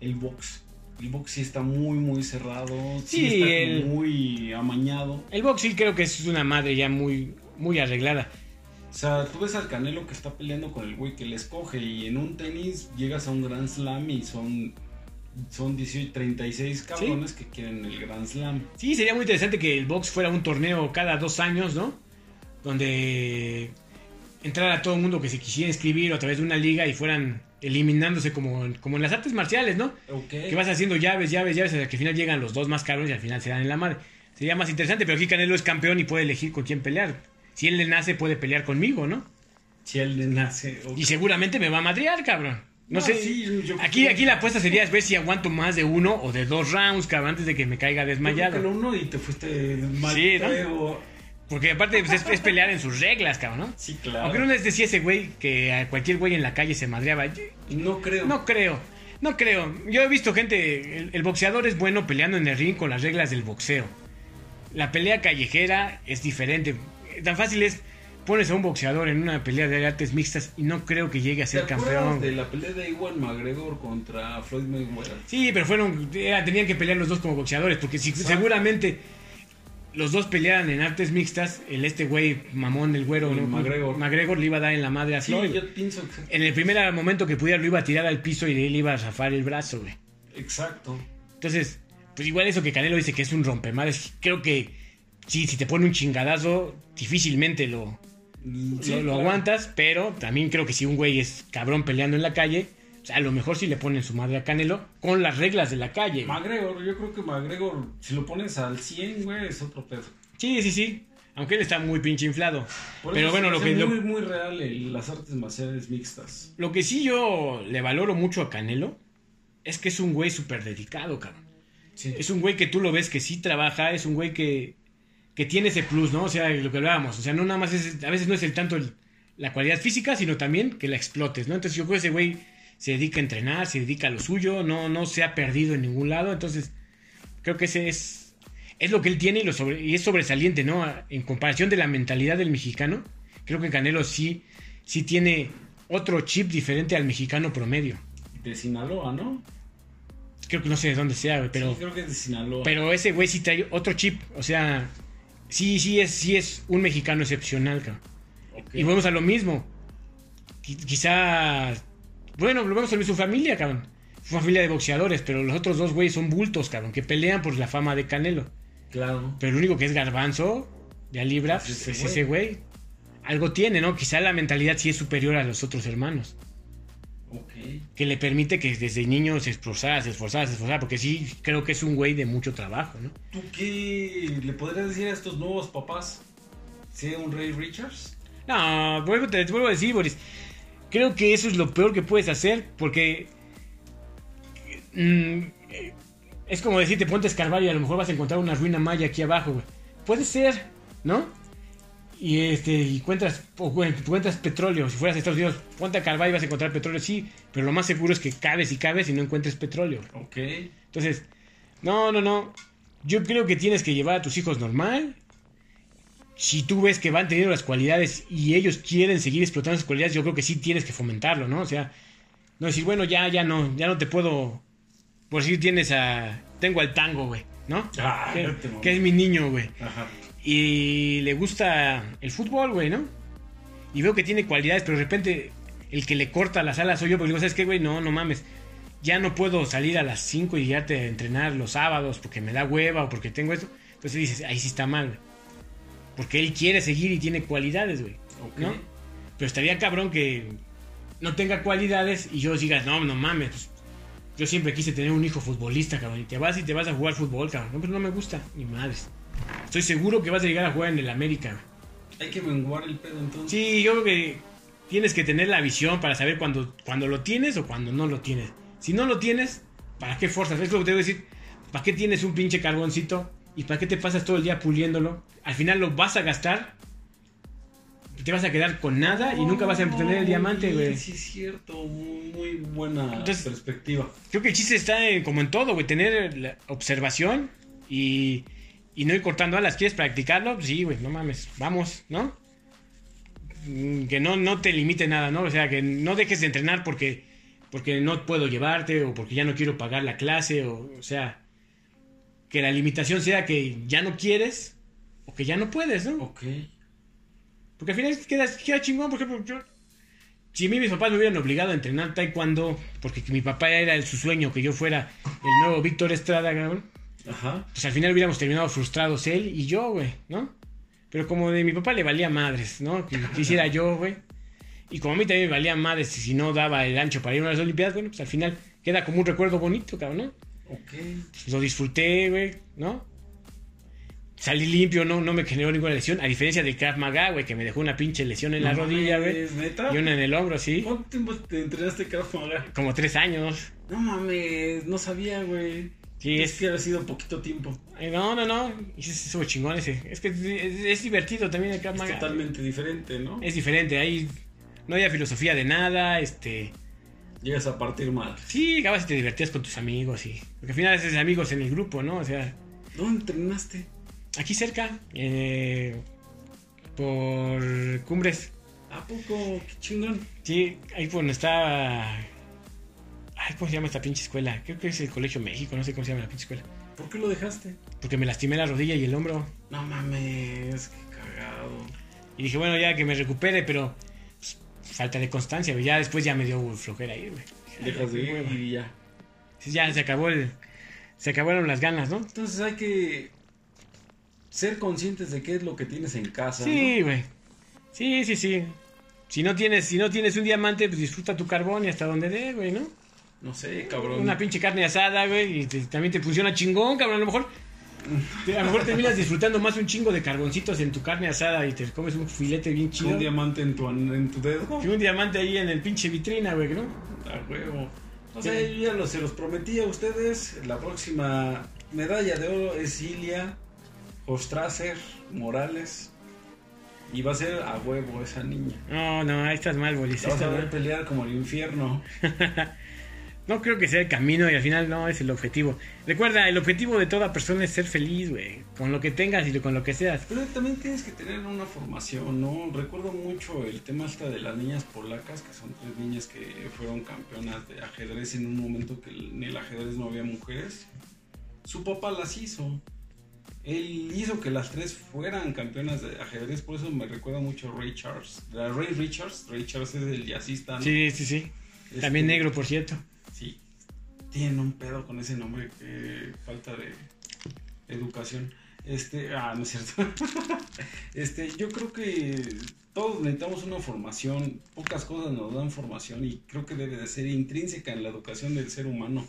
el box. El box sí está muy, muy cerrado. Sí, Sí, está el- muy amañado. El box sí creo que es una madre ya muy, muy arreglada. O sea, tú ves al Canelo que está peleando con el güey que le escoge y en un tenis llegas a un Grand Slam y son, son 18, 36 cabrones que quieren el Grand Slam. Sí, sería muy interesante que el box fuera un torneo cada dos años, ¿no? Donde entrara todo el mundo que se quisiera inscribir a través de una liga y fueran eliminándose como, como en las artes marciales, ¿no? Ok. Que vas haciendo llaves, llaves, llaves, hasta que al final llegan los dos más caros y al final se dan en la madre. Sería más interesante, pero aquí Canelo es campeón y puede elegir con quién pelear. Si él le nace, puede pelear conmigo, ¿no? Si él le nace. Y seguramente me va a madrear, cabrón. No, No, sé. sí, yo creo aquí, aquí la apuesta sería ver si aguanto más de uno o de dos rounds, cabrón, antes de que me caiga Yo creo desmayado. que lo uno y te fuiste mal. Sí, ¿no? feo. Porque aparte pues, es, es pelear en sus reglas, cabrón, ¿no? Sí, claro. Aunque no les decía ese güey que a cualquier güey en la calle se madreaba. Yo- No creo. No creo, no creo. Yo he visto gente, el, el boxeador es bueno peleando en el ring con las reglas del boxeo. La pelea callejera es diferente. Tan fácil es, pones a un boxeador en una pelea de artes mixtas y no creo que llegue a ¿Te ser campeón. de la pelea de Iwan McGregor contra Floyd Mayweather? Sí, pero fueron, era- tenían que pelear los dos como boxeadores, porque si seguramente los dos pelearan en artes mixtas, el este güey mamón del güero, El ¿no? McGregor. McGregor le iba a dar en la madre a Sí, Floyd. yo pienso que... En el primer momento que pudiera lo iba a tirar al piso y de él iba a zafar el brazo, güey. Exacto. Entonces, pues igual eso que Canelo dice que es un rompemares, creo que sí, si te pone un chingadazo, difícilmente lo, Sí, lo, lo claro. aguantas, pero también creo que si un güey es cabrón peleando en la calle, o sea, a lo mejor sí le ponen su madre a Canelo con las reglas de la calle. McGregor, yo creo que McGregor, si lo pones al 100, güey, es otro pedo. Sí, sí, sí. Aunque él está muy pinche inflado. Por Pero bueno, lo que, lo, muy, muy real el- las artes marciales mixtas. lo que sí yo le valoro mucho a Canelo es que es un güey súper dedicado, cabrón. Sí. Es un güey que tú lo ves que sí trabaja, es un güey que, que tiene ese plus, ¿no? O sea, lo que hablábamos. O sea, no nada más es, a veces no es el tanto el- la cualidad física, sino también que la explotes, ¿no? Entonces yo creo que ese güey se dedica a entrenar, se dedica a lo suyo, no, no se ha perdido en ningún lado. Entonces, creo que ese es, es lo que él tiene y, lo sobre, y es sobresaliente, ¿no? En comparación de la mentalidad del mexicano, creo que Canelo sí, sí tiene otro chip diferente al mexicano promedio. De Sinaloa, ¿no? Creo que no sé de dónde sea, güey, pero... Sí, creo que es de Sinaloa. Pero ese güey sí trae otro chip. O sea, sí, sí es, sí es un mexicano excepcional, cabrón. Y volvemos a lo mismo. Qui- Quizá. Bueno, volvemos a lo mismo, su familia, cabrón. Su familia de boxeadores, pero los otros dos güeyes son bultos, cabrón, que pelean por la fama de Canelo. Claro. Pero el único que es garbanzo, de libra, Es pues, ese es ese güey. Algo tiene, ¿no? Quizá la mentalidad sí es superior a los otros hermanos. Que le permite que desde niño se esforzara, se esforzara, se esforzara. Porque sí, creo que es un güey de mucho trabajo, ¿no? ¿Tú qué le podrías decir a estos nuevos papás? ¿Sea un Ray Richards? No, vuelvo, te vuelvo a decir, Boris. Creo que eso es lo peor que puedes hacer porque. mm, es como decirte, ponte a escarbar y a lo mejor vas a encontrar una ruina maya aquí abajo, güey. Puede ser, ¿no? Y este, y encuentras, encuentras petróleo. Si fueras a Estados Unidos, ponte a y vas a encontrar petróleo, sí. Pero lo más seguro es que cabes y cabes y no encuentres petróleo. Ok. Entonces, no, no, no. Yo creo que tienes que llevar a tus hijos normal. si tú ves que van teniendo las cualidades y ellos quieren seguir explotando esas cualidades, yo creo que sí tienes que fomentarlo, ¿no? O sea, no decir, bueno, ya, ya no, ya no te puedo. Por si tienes a. Tengo al tango, güey, ¿no? Ah, que, no te mames. que es mi niño, güey. Ajá. Y le gusta el fútbol, güey, ¿no? Y veo que tiene cualidades, pero de repente el que le corta las alas soy yo, porque digo, ¿sabes qué, güey? No, no mames. Ya no puedo salir a las 5 y ya te entrenar los sábados porque me da hueva o porque tengo esto. Entonces dices, ahí sí está mal, güey. Porque él quiere seguir y tiene cualidades, güey. ¿No? Pero estaría cabrón que no tenga cualidades y yo digas, no, no mames. pues, yo siempre quise tener un hijo futbolista, cabrón. Y te vas y te vas a jugar fútbol, cabrón. No, pero no me gusta, ni madres. Estoy seguro que vas a llegar a jugar en el América. Hay que menguar el pedo entonces. Sí, yo creo que tienes que tener la visión para saber cuando, cuando lo tienes o cuando no lo tienes. Si no lo tienes, ¿para qué forzas? Es lo que te voy a decir. ¿Para qué tienes un pinche carboncito? ¿Y para qué te pasas todo el día puliéndolo? Al final lo vas a gastar. Te vas a quedar con nada y nunca vas a obtener el diamante, güey. Sí, es cierto. Muy, muy buena Entonces- perspectiva. Creo que el chiste está en- como en todo, güey. Tener la observación y, y no ir cortando alas. ¿Quieres practicarlo? Sí, güey, no mames. Vamos, ¿no? Mm, Que no, no te limite nada, ¿no? O sea, que no dejes de entrenar porque, porque no puedo llevarte o porque ya no quiero pagar la clase. O, o sea, que la limitación sea que ya no quieres o que ya no puedes, ¿no? Ok. Porque al final queda, queda chingón, por ejemplo, yo... Si a mí mis papás me hubieran obligado a entrenar taekwondo, porque mi papá era el- su sueño que yo fuera el nuevo Víctor Estrada, cabrón, Ajá. pues al final hubiéramos terminado frustrados él y yo, güey, ¿no? Pero como de mi papá le valía madres, ¿no? Que quisiera yo, güey. Y como a mí también me valía madres si no daba el ancho para ir a las Olimpiadas, bueno, pues al final queda como un recuerdo bonito, cabrón, ¿no? Ok. Pues lo disfruté, güey, ¿no? Salí limpio, no, no me generó ninguna lesión, a diferencia del Krav Maga, güey, que me dejó una pinche lesión en la rodilla, güey. ¿Neta? Y una en el hombro, sí. ¿Cuánto tiempo te entrenaste Krav Maga? Como tres años. No mames, no sabía, güey. Sí, es es- que había sido poquito tiempo. Ay, no, no, no. Y estuvo chingón ese. Es que es, es divertido también Krav Es totalmente diferente, ¿no? Es diferente, ahí no había filosofía de nada, este... Llegas a partir mal. Sí, llegabas y te divertías con tus amigos y... Porque al final haces amigos en el grupo, ¿no? O sea, ¿Dónde entrenaste? aquí cerca, eh, por Cumbres. ¿A poco? Qué chingón. Sí, ahí por donde está... Ay, ¿cómo se llama esta pinche escuela? Creo que es el Colegio México, no sé cómo se llama la pinche escuela. ¿Por qué lo dejaste? Porque me lastimé la rodilla y el hombro. No mames, qué cagado. Y dije, bueno, ya que me recupere, pero pues, falta de constancia, güey. Ya después ya me dio flojera ir, güey. Dejas de ir y ya. Sí, ya se acabó el... Se acabaron las ganas, ¿no? Entonces hay que ser conscientes de qué es lo que tienes en casa. Sí, güey. Sí, sí, sí. Si no tienes, si no tienes un diamante, pues disfruta tu carbón y hasta donde dé, güey, ¿no? ¿No? Sé, cabrón. Una pinche carne asada, güey, y te- también te funciona chingón, cabrón. A lo mejor, te- a lo mejor terminas disfrutando más un chingo de carboncitos en tu carne asada y te comes un filete bien chido. un diamante en tu, en tu dedo. Que un diamante ahí en el pinche vitrina, güey, ¿no? A huevo. O sea, yo ya lo, se los prometí a ustedes. La próxima medalla de oro es Ilia Ostracer Morales. Y va a ser a huevo esa niña. No, no, ahí estás mal, Bolis. La vas a ver mal. pelear como el infierno. [LAUGHS] No creo que sea el camino y al final no es el objetivo. Recuerda, el objetivo de toda persona es ser feliz, güey. Con lo que tengas y con lo que seas. Pero también tienes que tener una formación, ¿no? Recuerdo mucho el tema hasta de las niñas polacas, que son tres niñas que fueron campeonas de ajedrez en un momento que en el ajedrez no había mujeres. Su papá las hizo. Él hizo que las tres fueran campeonas de ajedrez, por eso me recuerda mucho a Ray Charles. A Ray Richards, Ray Charles es el jazzista, ¿no? Sí, sí, sí. Este, También negro, por cierto. Tienen un pedo con ese nombre que falta de educación. Este, ah, no es cierto. [LAUGHS] este, yo creo que todos necesitamos una formación, pocas cosas nos dan formación y creo que debe de ser intrínseca en la educación del ser humano.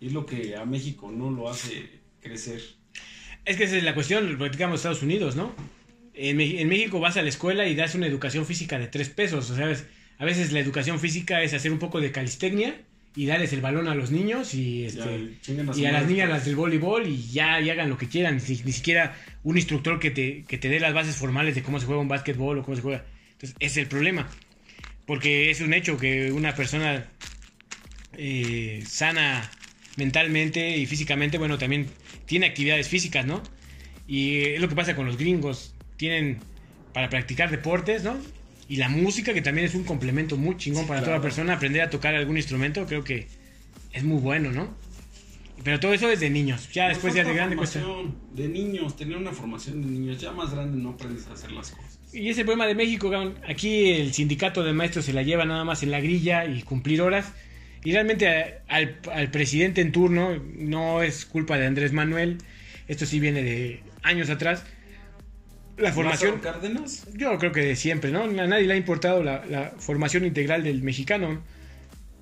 Y es lo que a México no lo hace crecer. Es que esa es la cuestión, lo platicamos Estados Unidos, ¿no? En, en México vas a la escuela y das una educación física de tres pesos. O sea, a veces la educación física es hacer un poco de calistecnia y darles el balón a los niños y, este, Ya, y a las niñas pues. las del voleibol y ya y hagan lo que quieran. Ni, ni siquiera un instructor que te, que te dé las bases formales de cómo se juega un básquetbol o cómo se juega. Entonces, ese es el problema. Porque es un hecho que una persona eh, sana mentalmente y físicamente, bueno, también tiene actividades físicas, ¿no? Y es lo que pasa con los gringos. tienen para practicar deportes, ¿no? Y la música, que también es un complemento muy chingón Sí, para claro. toda persona. Aprender a tocar algún instrumento, creo que es muy bueno, ¿no? Pero todo eso es de niños. Ya Nos después ya de grande cuesta. De niños, tener una formación de niños. Ya más grande no aprendes a hacer las cosas. Y ese problema de México. Aquí el sindicato de maestros se la lleva nada más en la grilla y cumplir horas. Y realmente a- al, al presidente en turno no es culpa de Andrés Manuel. Esto sí viene de años atrás. La formación, Cárdenas? yo creo que de siempre, ¿no? A nadie le ha importado la, la formación integral del mexicano.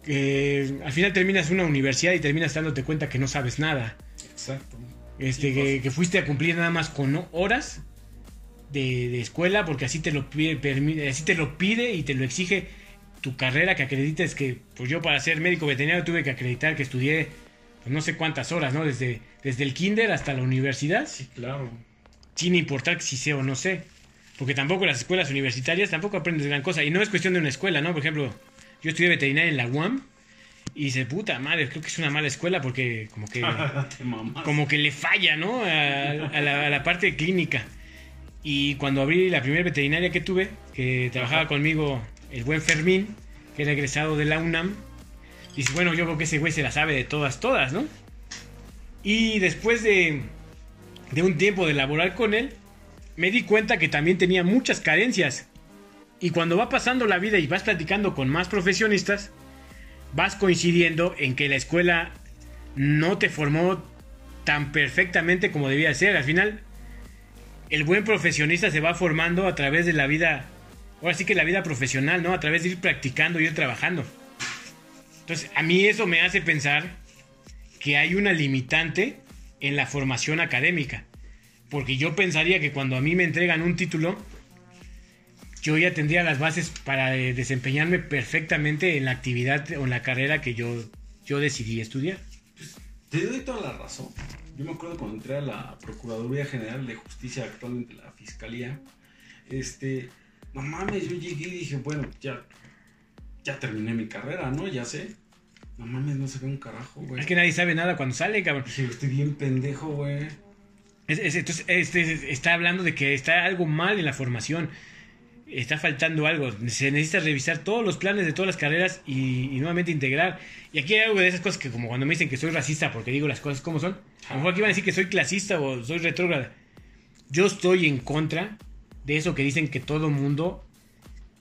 Que al final terminas una universidad y terminas dándote cuenta que no sabes nada. Exacto. Este, que, pues. que fuiste a cumplir nada más con horas de, de escuela, porque así te lo pide, así te lo pide y te lo exige tu carrera, que acredites que, pues yo para ser médico veterinario tuve que acreditar que estudié pues no sé cuántas horas, ¿no? Desde, desde el kinder hasta la universidad, Sí, claro. Sin importar si sé o no sé. Porque tampoco las escuelas universitarias tampoco aprendes gran cosa. Y no es cuestión de una escuela, ¿no? Por ejemplo, yo estudié veterinaria en la UAM y dice, puta madre, creo que es una mala escuela porque como que [LAUGHS] como que le falla, ¿no? A, a la, a la parte clínica. Y cuando abrí la primera veterinaria que tuve, que trabajaba conmigo el buen Fermín, que era egresado de la UNAM, dice, bueno, yo creo que ese güey se la sabe de todas, todas, ¿no? Y después de, de un tiempo de laborar con él, me di cuenta que también tenía muchas carencias. Y cuando va pasando la vida y vas platicando con más profesionistas, vas coincidiendo en que la escuela no te formó tan perfectamente como debía ser. Al final, el buen profesionista se va formando a través de la vida, ahora sí que la vida profesional, ¿no? A través de ir practicando ir trabajando. Entonces, a mí eso me hace pensar que hay una limitante en la formación académica. Porque yo pensaría que cuando a mí me entregan un título, yo ya tendría las bases para eh, desempeñarme perfectamente en la actividad o en la carrera que yo, yo decidí estudiar. Te doy toda la razón. Yo me acuerdo cuando entré a la Procuraduría General de Justicia, actualmente la Fiscalía. Este, no mames, yo llegué y dije, bueno, ya, ya terminé mi carrera, ¿no? Ya sé. No mames, no se ve un carajo, güey. Es que nadie sabe nada cuando sale, cabrón. Dije, estoy bien pendejo, güey. Es- es- entonces, este, está hablando de que está algo mal en la formación. Está faltando algo. Se necesita revisar todos los planes de todas las carreras y, y nuevamente integrar. Y aquí hay algo de esas cosas que, como cuando me dicen que soy racista porque digo las cosas como son, a lo mejor aquí van a decir que soy clasista o soy retrógrada. Yo estoy en contra de eso que dicen que todo mundo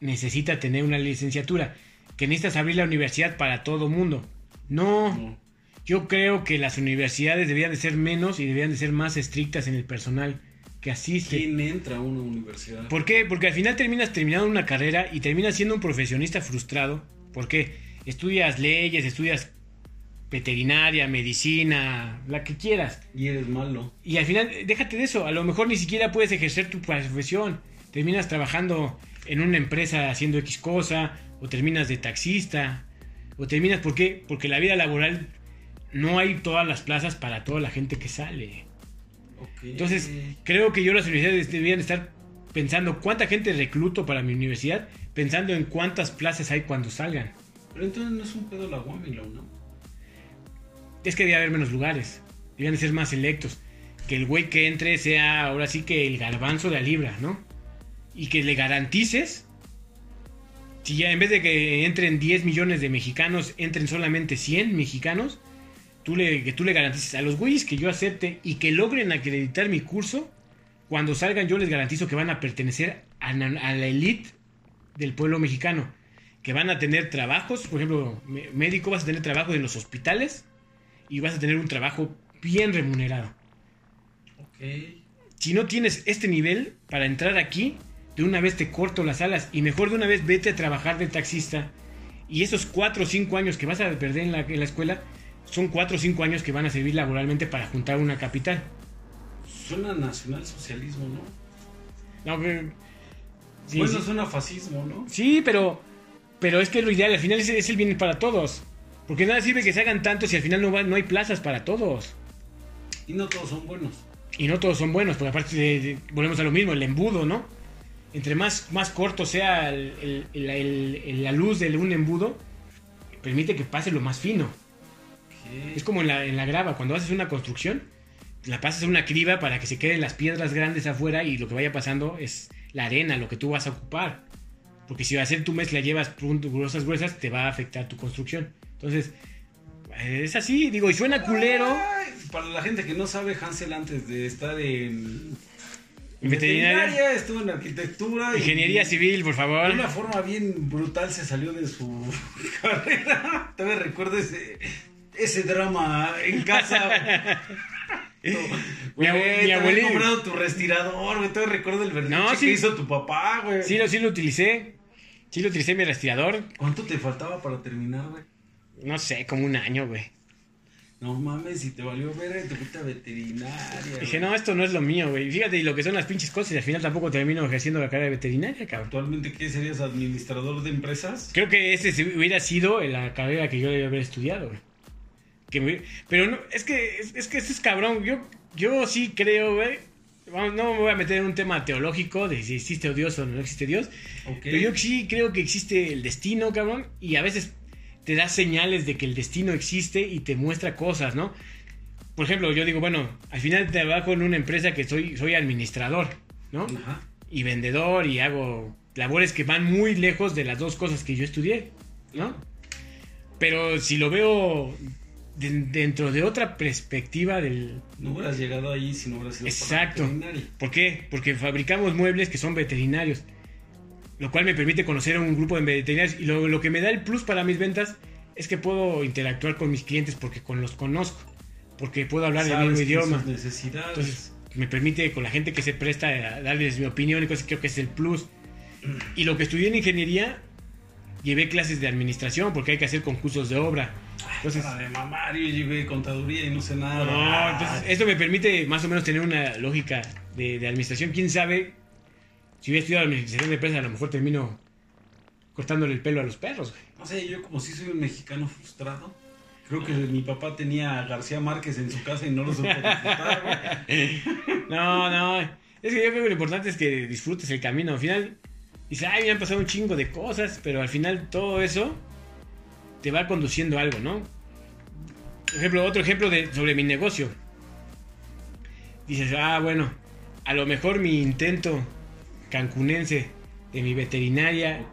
necesita tener una licenciatura. Que necesitas abrir la universidad para todo mundo. No. No. Yo creo que las universidades deberían de ser menos y deberían de ser más estrictas en el personal que asiste. ¿Quién entra a una universidad? ¿Por qué? Porque al final terminas terminando una carrera y terminas siendo un profesionista frustrado. ¿Por qué? Estudias leyes, estudias veterinaria, medicina, la que quieras. Y eres malo. Y al final, déjate de eso, a lo mejor ni siquiera puedes ejercer tu profesión. Terminas trabajando en una empresa haciendo X cosa, o terminas de taxista, o terminas, ¿por qué? Porque la vida laboral no hay todas las plazas para toda la gente que sale. Entonces, creo que yo las universidades deberían estar pensando cuánta gente recluto para mi universidad, pensando en cuántas plazas hay cuando salgan. Pero entonces no es un pedo la la UNAM. Es que debe haber menos lugares, deberían de ser más selectos. Que el güey que entre sea ahora sí que el garbanzo de la libra, ¿no? Y que le garantices, si ya en vez de que entren 10 millones de mexicanos, entren solamente 100 mexicanos, tú le, que tú le garantices a los güeyes que yo acepte y que logren acreditar mi curso, cuando salgan yo les garantizo que van a pertenecer a, a la elite del pueblo mexicano. Que van a tener trabajos, por ejemplo, médico vas a tener trabajo en los hospitales y vas a tener un trabajo bien remunerado. Ok. Si no tienes este nivel para entrar aquí, de una vez te corto las alas y mejor de una vez vete a trabajar de taxista. Y esos 4 o 5 años que vas a perder en la, en la escuela son 4 o 5 años que van a servir laboralmente para juntar una capital. Suena nacionalsocialismo, ¿no? No, que- sí, bueno, sí. suena fascismo, ¿no? Sí, pero, pero es que lo ideal, al final es, es el bien para todos. Porque nada sirve que se hagan tantos si al final no, va- no hay plazas para todos. Y no todos son buenos. Y no todos son buenos, porque aparte de- de- volvemos a lo mismo, el embudo, ¿no? Entre más, más corto sea el- el- el- el- el- la luz de un embudo, permite que pase lo más fino. Es como en la, en la grava, cuando haces una construcción, la pasas a una criba para que se queden las piedras grandes afuera y lo que vaya pasando es la arena, lo que tú vas a ocupar. Porque si va a ser tu mezcla llevas gruesas gruesas, te va a afectar tu construcción. Entonces, es así, digo, y suena culero. Ay, para la gente que no sabe, Hansel antes de estar en En veterinaria. estuvo en arquitectura. y- Ingeniería civil, por favor. De una forma bien brutal se salió de su [LAUGHS] carrera. Todavía recuerdo ese, ese drama en casa. [LAUGHS] Mi Güey, mi te había abuelito. comprado tu respirador, güey. Todavía recuerdo el berrinche No, que hizo tu papá, güey. Sí, lo, sí lo utilicé. Sí lo utilicé mi respirador. ¿Cuánto te faltaba para terminar, güey? No sé, como un año, güey. No mames, si te valió ver, te fuiste a veterinaria. Dije, güey. no, esto no es lo mío, güey. Fíjate, y lo que son las pinches cosas, y al final tampoco termino ejerciendo la carrera de veterinaria, cabrón. ¿Actualmente qué serías administrador de empresas? Creo que ese se- hubiera sido la carrera que yo debía haber estudiado, güey. Que me- pero no, es que, es, es que esto es cabrón. Yo, yo sí creo, güey. Vamos, no me voy a meter en un tema teológico de si existe Dios o no existe Dios. Pero yo sí creo que existe el destino, cabrón. Y a veces te da señales de que el destino existe y te muestra cosas, ¿no? Por ejemplo, yo digo, bueno, al final trabajo en una empresa que soy, soy administrador, ¿no? Ajá. Y vendedor y hago labores que van muy lejos de las dos cosas que yo estudié, ¿no? Pero si lo veo de- dentro de otra perspectiva del... No hubieras llegado ahí si no hubieras sido Exacto. ¿Por qué? Porque fabricamos muebles que son veterinarios, lo cual me permite conocer a un grupo de veterinarios y lo, lo que me da el plus para mis ventas es que puedo interactuar con mis clientes porque con los conozco, porque puedo hablar el mismo idioma. necesidades. Entonces me permite con la gente que se presta a darles mi opinión y cosas, creo que es el plus. Y lo que estudié en ingeniería, llevé clases de administración porque hay que hacer concursos de obra. Entonces, Cara de mamar, yo llevé contaduría y no sé nada. no, entonces esto me permite más o menos tener una lógica de, de administración. ¿Quién sabe? Si hubiera estudiado administración de empresas, a lo mejor termino cortándole el pelo a los perros. güey. No sé, yo como si soy un mexicano frustrado. Creo que mi papá tenía a García Márquez en su casa y no lo supo disfrutar, güey. [LAUGHS] No, no. Es que yo creo que lo importante es que disfrutes el camino. Al final, dices, ay, me han pasado un chingo de cosas, pero al final todo eso te va conduciendo a algo, ¿no? Por ejemplo, otro ejemplo de, sobre mi negocio. Dices, ah, bueno, a lo mejor mi intento cancunense de mi veterinaria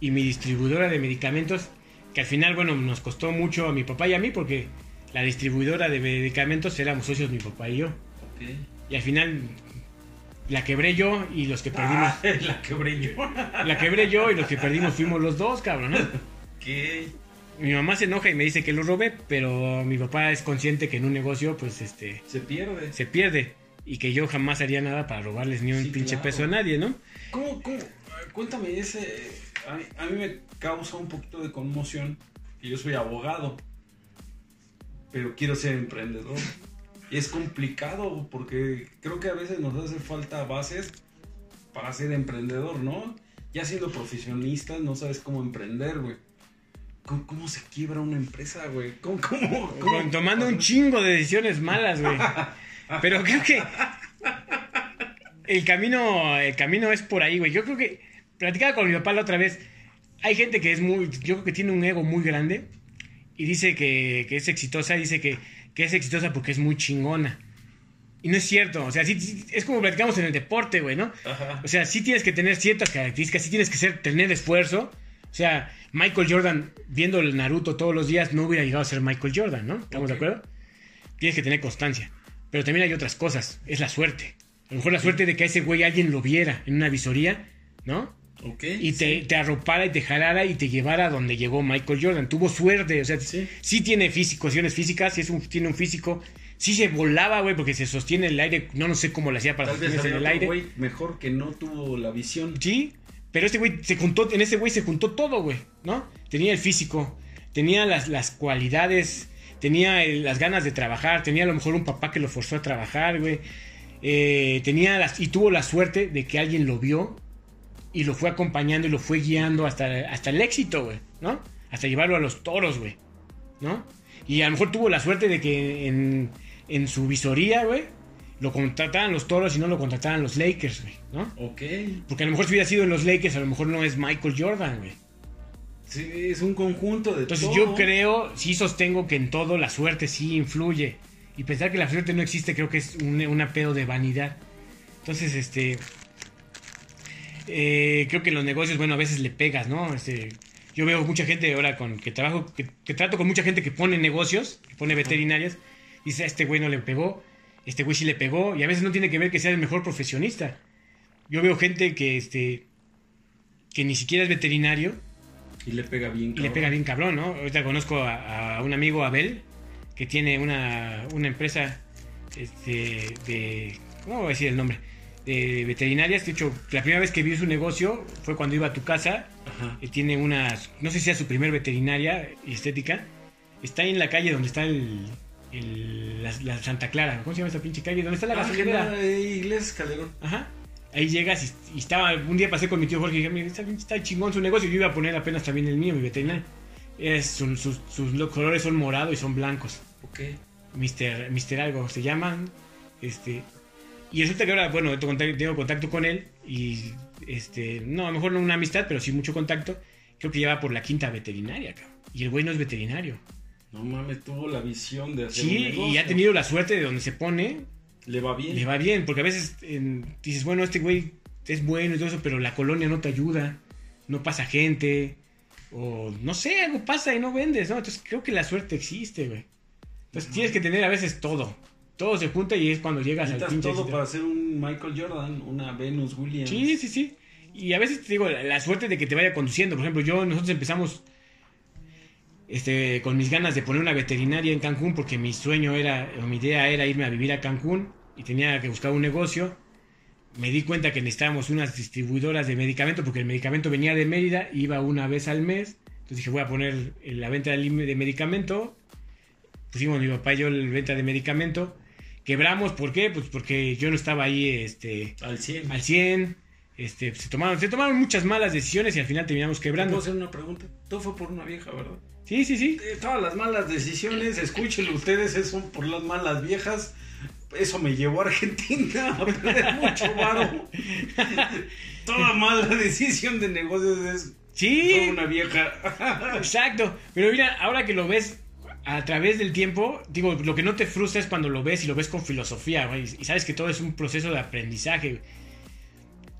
y mi distribuidora de medicamentos, que al final, bueno, nos costó mucho a mi papá y a mí, porque la distribuidora de medicamentos éramos socios mi papá y yo. Y al final la quebré yo y los que perdimos. Ah, [LAUGHS] la quebré yo. [LAUGHS] La quebré yo y los que perdimos fuimos los dos, cabrón, ¿no? ¿Qué? Mi mamá se enoja y me dice que lo robé, pero mi papá es consciente que en un negocio, pues, este, Se pierde. se pierde. Y que yo jamás haría nada para robarles ni un Sí, pinche claro. peso a nadie, ¿no? ¿Cómo, cómo? Cuéntame ese. A mí, a mí me causa un poquito de conmoción que yo soy abogado, pero quiero ser emprendedor. Y es complicado porque creo que a veces nos hace falta bases para ser emprendedor, ¿no? Ya siendo profesionista, no sabes cómo emprender, güey. ¿Cómo, cómo se quiebra una empresa, güey? ¿Cómo, cómo, tomando un chingo de decisiones malas, güey. [LAUGHS] Pero creo que el camino, el camino es por ahí, güey. Yo creo que platicaba con mi papá la otra vez. Hay gente que es muy, yo creo que tiene un ego muy grande y dice que, que es exitosa, dice que, que es exitosa porque es muy chingona. Y no es cierto, o sea, sí, sí, es como platicamos en el deporte, güey, ¿no? Ajá. O sea, sí tienes que tener ciertas características, sí tienes que ser, tener esfuerzo. O sea, Michael Jordan, viendo el Naruto todos los días, no hubiera llegado a ser Michael Jordan, ¿no? ¿Estamos de acuerdo? Tienes que tener constancia. Pero también hay otras cosas, es la suerte. A lo mejor la suerte de que a ese güey alguien lo viera en una visoría, ¿no? Ok. Y te, te arropara y te jalara y te llevara a donde llegó Michael Jordan. Tuvo suerte, o sea, sí, Sí. tiene físico, cuestiones físicas, sí es un, tiene un físico. Sí se volaba, güey, porque se sostiene en el aire. No, no sé cómo lo hacía para Tal sostenerse en el aire. güey mejor que no tuvo la visión. Sí, pero este güey se juntó, en ese güey se juntó todo, güey, ¿no? Tenía el físico, tenía las, las cualidades, tenía las ganas de trabajar, tenía a lo mejor un papá que lo forzó a trabajar, güey. Eh, tenía las, y tuvo la suerte de que alguien lo vio y lo fue acompañando y lo fue guiando hasta, hasta el éxito, güey, ¿no? Hasta llevarlo a los toros, güey, ¿no? Y a lo mejor tuvo la suerte de que en, en su visoría, güey, lo contrataran los toros y no lo contrataran los Lakers, güey, ¿no? Ok. Porque a lo mejor si hubiera sido en los Lakers, a lo mejor no es Michael Jordan, güey. Sí, es un conjunto de Entonces todo. yo creo, sí sostengo que en todo la suerte sí influye. Y pensar que la suerte no existe creo que es un, un apedo de vanidad. Entonces, este... eh, creo que en los negocios, bueno, a veces le pegas, ¿no? Este, yo veo mucha gente ahora con que trabajo, que, que trato con mucha gente que pone negocios, que pone veterinarias, y dice, "A este güey no le pegó, este güey sí le pegó, y a veces no tiene que ver que sea el mejor profesionista. Yo veo gente que, este, que ni siquiera es veterinario, Y le pega bien. y le cabrón. pega bien cabrón, ¿no? Ahorita conozco a, a un amigo, Abel, que tiene una, una empresa este, de... ¿Cómo voy a decir el nombre? De veterinarias. De hecho, la primera vez que vi su negocio fue cuando iba a tu casa. Ajá. Y tiene una... No sé si sea su primer veterinaria y estética. Está ahí en la calle donde está el... el- la, la Santa Clara. ¿Cómo se llama esa pinche calle? ¿Dónde está la Ah, gasolinera? Iglesias Calderón. Ajá. Ahí llegas y, y estaba, un día pasé con mi tío Jorge y dije, "Mira, está, chingón su negocio. Yo iba a poner apenas también el mío, mi veterinario. Es, sus, sus- sus lo- colores son morado y son blancos. Ok. Mister, Mister algo se llaman. Este. Y resulta que ahora, bueno, tengo contacto, con él y este, no, a lo mejor no una amistad, pero sí mucho contacto. Creo que lleva por la quinta veterinaria, cabrón. Y el güey no es veterinario. No mames, tuvo la visión de hacer un Sí, negocio. y ha tenido la suerte de donde se pone, Le va bien. le va bien, porque a veces en- dices, bueno, este güey es bueno y todo eso, pero la colonia no te ayuda, no pasa gente, o no sé, algo pasa y no vendes, ¿no? Entonces creo que la suerte existe, güey. Entonces tienes que tener a veces todo. Todo se junta y es cuando llegas al pinche todo para hacer un Michael Jordan, una Venus Williams. Sí, sí, sí. Y a veces te digo, la, la suerte de que te vaya conduciendo. Por ejemplo, yo, nosotros empezamos este, con mis ganas de poner una veterinaria en Cancún porque mi sueño era, o mi idea era irme a vivir a Cancún y tenía que buscar un negocio. Me di cuenta que necesitábamos unas distribuidoras de medicamentos porque el medicamento venía de Mérida, iba una vez al mes. Entonces dije, voy a poner en la venta de de medicamento. Pusimos mi papá y yo la venta de medicamento. Quebramos, ¿por qué? Pues porque yo no estaba ahí, este, Al 100. al 100. Este, se tomaron, se tomaron muchas malas decisiones y al final terminamos ¿Puedo quebrando. hacer una pregunta? Todo fue por una vieja, ¿verdad? Sí, sí, sí. Eh, todas las malas decisiones, escúchenlo ustedes, es son por las malas viejas. Eso me llevó a Argentina [LAUGHS] a perder mucho varo. [LAUGHS] Toda mala decisión de negocios es Sí, fue una vieja. [LAUGHS] exacto. Pero mira, ahora que lo ves a través del tiempo, digo, lo que no te frustra es cuando lo ves y lo ves con filosofía, güey, y sabes que todo es un proceso de aprendizaje.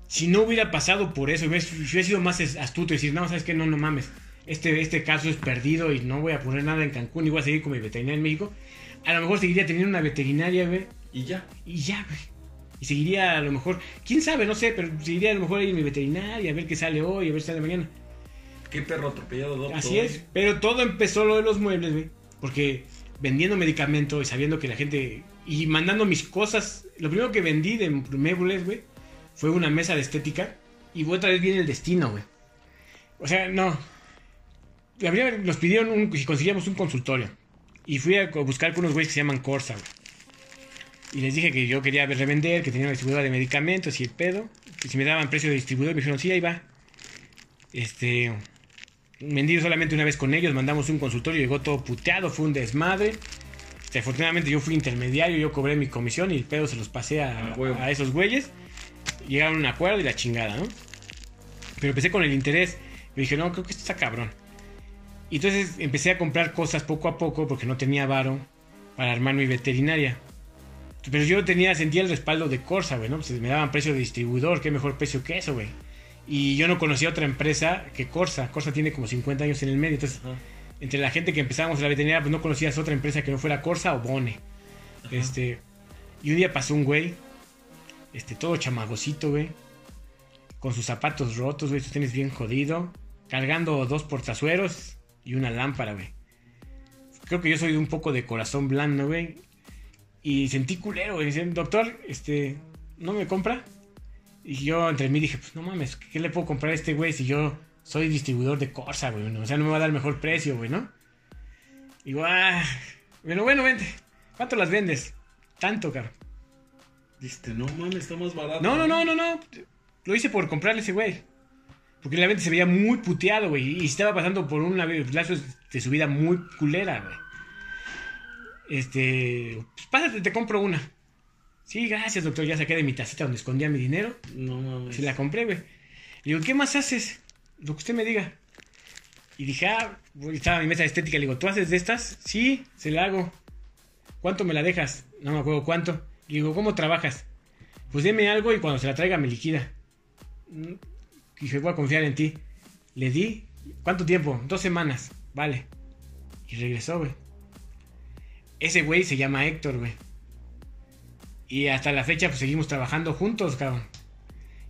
Si no hubiera pasado por eso, hubiera, hubiera sido más astuto y decir, no, sabes que no, no mames, este, este caso es perdido y no voy a poner nada en Cancún y voy a seguir con mi veterinaria en México, a lo mejor seguiría teniendo una veterinaria, güey, y ya. Y ya, güey. Y seguiría a lo mejor, quién sabe, no sé, pero seguiría a lo mejor ahí en mi veterinaria, a ver qué sale hoy, a ver si sale mañana. Qué perro atropellado, doctor. Así es. Pero todo empezó lo de los muebles, güey. Porque vendiendo medicamento y sabiendo que la gente. Y mandando mis cosas. Lo primero que vendí de muebles, güey, fue una mesa de estética. Y otra vez viene el destino, güey. O sea, no. Nos pidieron un, si conseguíamos un consultorio. Y fui a buscar con unos güeyes que se llaman Corsa, güey. Y les dije que yo quería revender, que tenía una distribuidora de medicamentos y el pedo. Que si me daban precio de distribuidor, me dijeron, sí, ahí va. Este. Vendí solamente una vez con ellos, mandamos un consultorio, llegó todo puteado, fue un desmadre. Este, afortunadamente yo fui intermediario, yo cobré mi comisión y el pedo se los pasé a, Ah, a esos güeyes. Llegaron a un acuerdo y la chingada, ¿no? Pero empecé con el interés. Y dije, no, creo que esto está cabrón. Y entonces empecé a comprar cosas poco a poco porque no tenía varo para armar mi veterinaria. Pero yo tenía, sentía el respaldo de Corsa, güey, ¿no? Pues me daban precio de distribuidor, qué mejor precio que eso, güey. Y yo no conocía otra empresa que Corsa. Corsa tiene como 50 años en el medio. Entonces, Ajá. entre la gente que empezábamos la veterinaria, pues no conocías otra empresa que no fuera Corsa o Bone. Ajá. Este, y un día pasó un güey, este, todo chamagocito, güey, con sus zapatos rotos, güey, sus tenis bien jodido, cargando dos portazueros y una lámpara, güey. Creo que yo soy un poco de corazón blando, güey. Y sentí culero, güey. Dicen, doctor, este, ¿no me compra? Y yo entre mí dije, pues no mames, ¿qué le puedo comprar a este güey si yo soy distribuidor de Corsa, güey? O sea, no me va a dar mejor precio, güey, ¿no? Digo, ah, bueno, bueno, vente. ¿Cuánto las vendes? Tanto, cabrón. Dijiste, no mames, está más barato. No, no, no, no, no. Lo hice por comprarle ese güey. Porque la venta se veía muy puteado, güey. Y estaba pasando por un lazo de su vida muy culera, güey. Este. Pues pásate, te compro una. Sí, gracias, doctor. Ya saqué de mi tacita donde escondía mi dinero. No mames. Se la compré, güey. Le digo, ¿qué más haces? Lo que usted me diga. Y dije, ah, estaba mi mesa de estética. Le digo, ¿tú haces de estas? Sí, se la hago. ¿cuánto me la dejas? No me acuerdo cuánto. Digo, ¿cómo trabajas? Pues deme algo y cuando se la traiga me liquida. Mm, Dije, voy a confiar en ti. Le di, ¿cuánto tiempo? Dos semanas, vale. Y regresó, güey. Ese güey se llama Héctor, güey. Y hasta la fecha pues seguimos trabajando juntos, cabrón.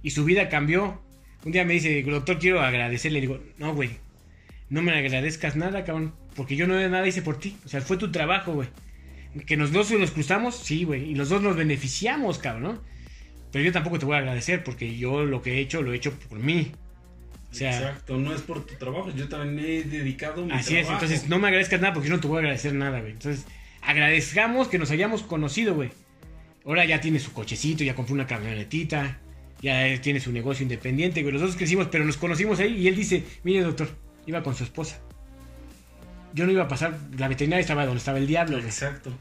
Y su vida cambió. Un día me dice, doctor, quiero agradecerle. Le digo, no, güey. No me agradezcas nada, cabrón. Porque yo no nada hice por ti. O sea, fue tu trabajo, güey. Que nos dos nos cruzamos, sí, güey. Y los dos nos beneficiamos, cabrón, ¿no? Pero yo tampoco te voy a agradecer porque yo lo que he hecho lo he hecho por mí. O sea, Exacto, no es por tu trabajo, yo también he dedicado mi Así es, entonces no me agradezcas nada porque yo no te voy a agradecer nada, güey. Entonces, agradezcamos que nos hayamos conocido, güey. Ahora ya tiene su cochecito, ya compró una camionetita, ya tiene su negocio independiente, güey. Los dos crecimos, pero nos conocimos ahí y él dice, mire doctor, iba con su esposa. Yo no iba a pasar, la veterinaria estaba donde estaba el diablo, güey. Exacto.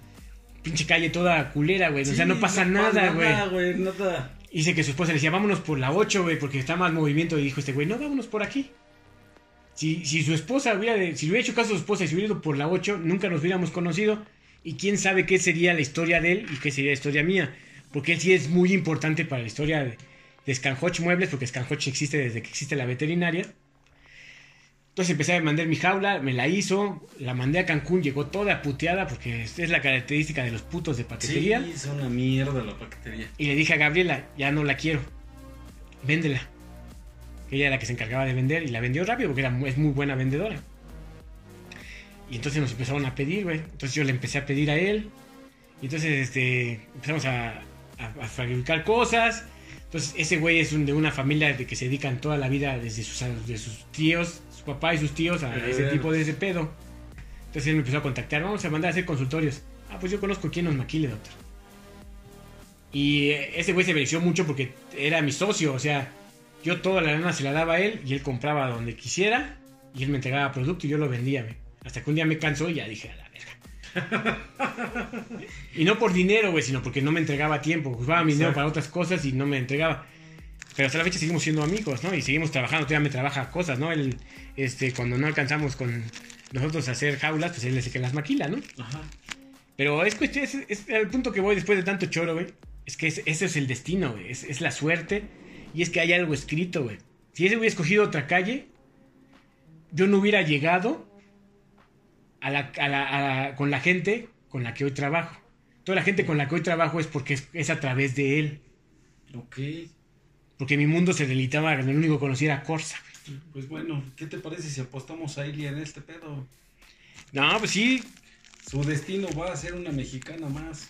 Pinche calle toda culera, güey. o sea, no pasa nada, güey. Nada, güey, nada. Dice que su esposa le decía, vámonos por la 8, güey, porque está más movimiento. Y dijo este güey, no, vámonos por aquí. Si, si su esposa hubiera, si le hubiera hecho caso a su esposa y se hubiera ido por la 8, nunca nos hubiéramos conocido. Y quién sabe qué sería la historia de él y qué sería la historia mía. Porque él sí es muy importante para la historia de, de Scanhoch Muebles, porque Scanhoch existe desde que existe la veterinaria. Entonces empecé a mandar mi jaula, me la hizo, la mandé a Cancún, llegó toda puteada porque es la característica de los putos de paquetería. Sí, es una mierda la paquetería. Y le dije a Gabriela, ya no la quiero, véndela. Ella era la que se encargaba de vender y la vendió rápido porque era, es muy buena vendedora. Y entonces nos empezaron a pedir, güey. Entonces yo le empecé a pedir a él. Y entonces este, empezamos a, a, a fabricar cosas. Entonces ese güey es un, de una familia de que se dedican toda la vida desde sus, de sus tíos, su papá y sus tíos a ese tipo de ese pedo. Entonces él me empezó a contactar, vamos a mandar a hacer consultorios. Ah, pues yo conozco quién nos maquile, doctor. Y ese güey se benefició mucho porque era mi socio, o sea, yo toda la lana se la daba a él y él compraba donde quisiera y él me entregaba producto y yo lo vendía, güey. Hasta que un día me cansó y ya dije, a la verga. [LAUGHS] y no por dinero, güey, sino porque no me entregaba tiempo. Usaba mi dinero para otras cosas y no me entregaba. Pero hasta la fecha seguimos siendo amigos, ¿no? Y seguimos trabajando, todavía me trabaja cosas, ¿no? Él, este, cuando no alcanzamos con nosotros a hacer jaulas, pues él es el que las maquila, ¿no? Ajá. Pero es cuestión, es, es el punto que voy después de tanto choro, güey. Es que es, ese es el destino, güey. Es, es la suerte. Y es que hay algo escrito, güey. Si ese hubiera escogido otra calle, yo no hubiera llegado a la, a la, a la, con la gente con la que hoy trabajo. Toda la gente con la que hoy trabajo es porque es, es a través de él. Ok. Porque mi mundo se delitaba, el único que conocía era Corsa. Pues bueno, ¿qué te parece si apostamos a Ilia en este pedo? No, pues sí. Su destino va a ser una mexicana más.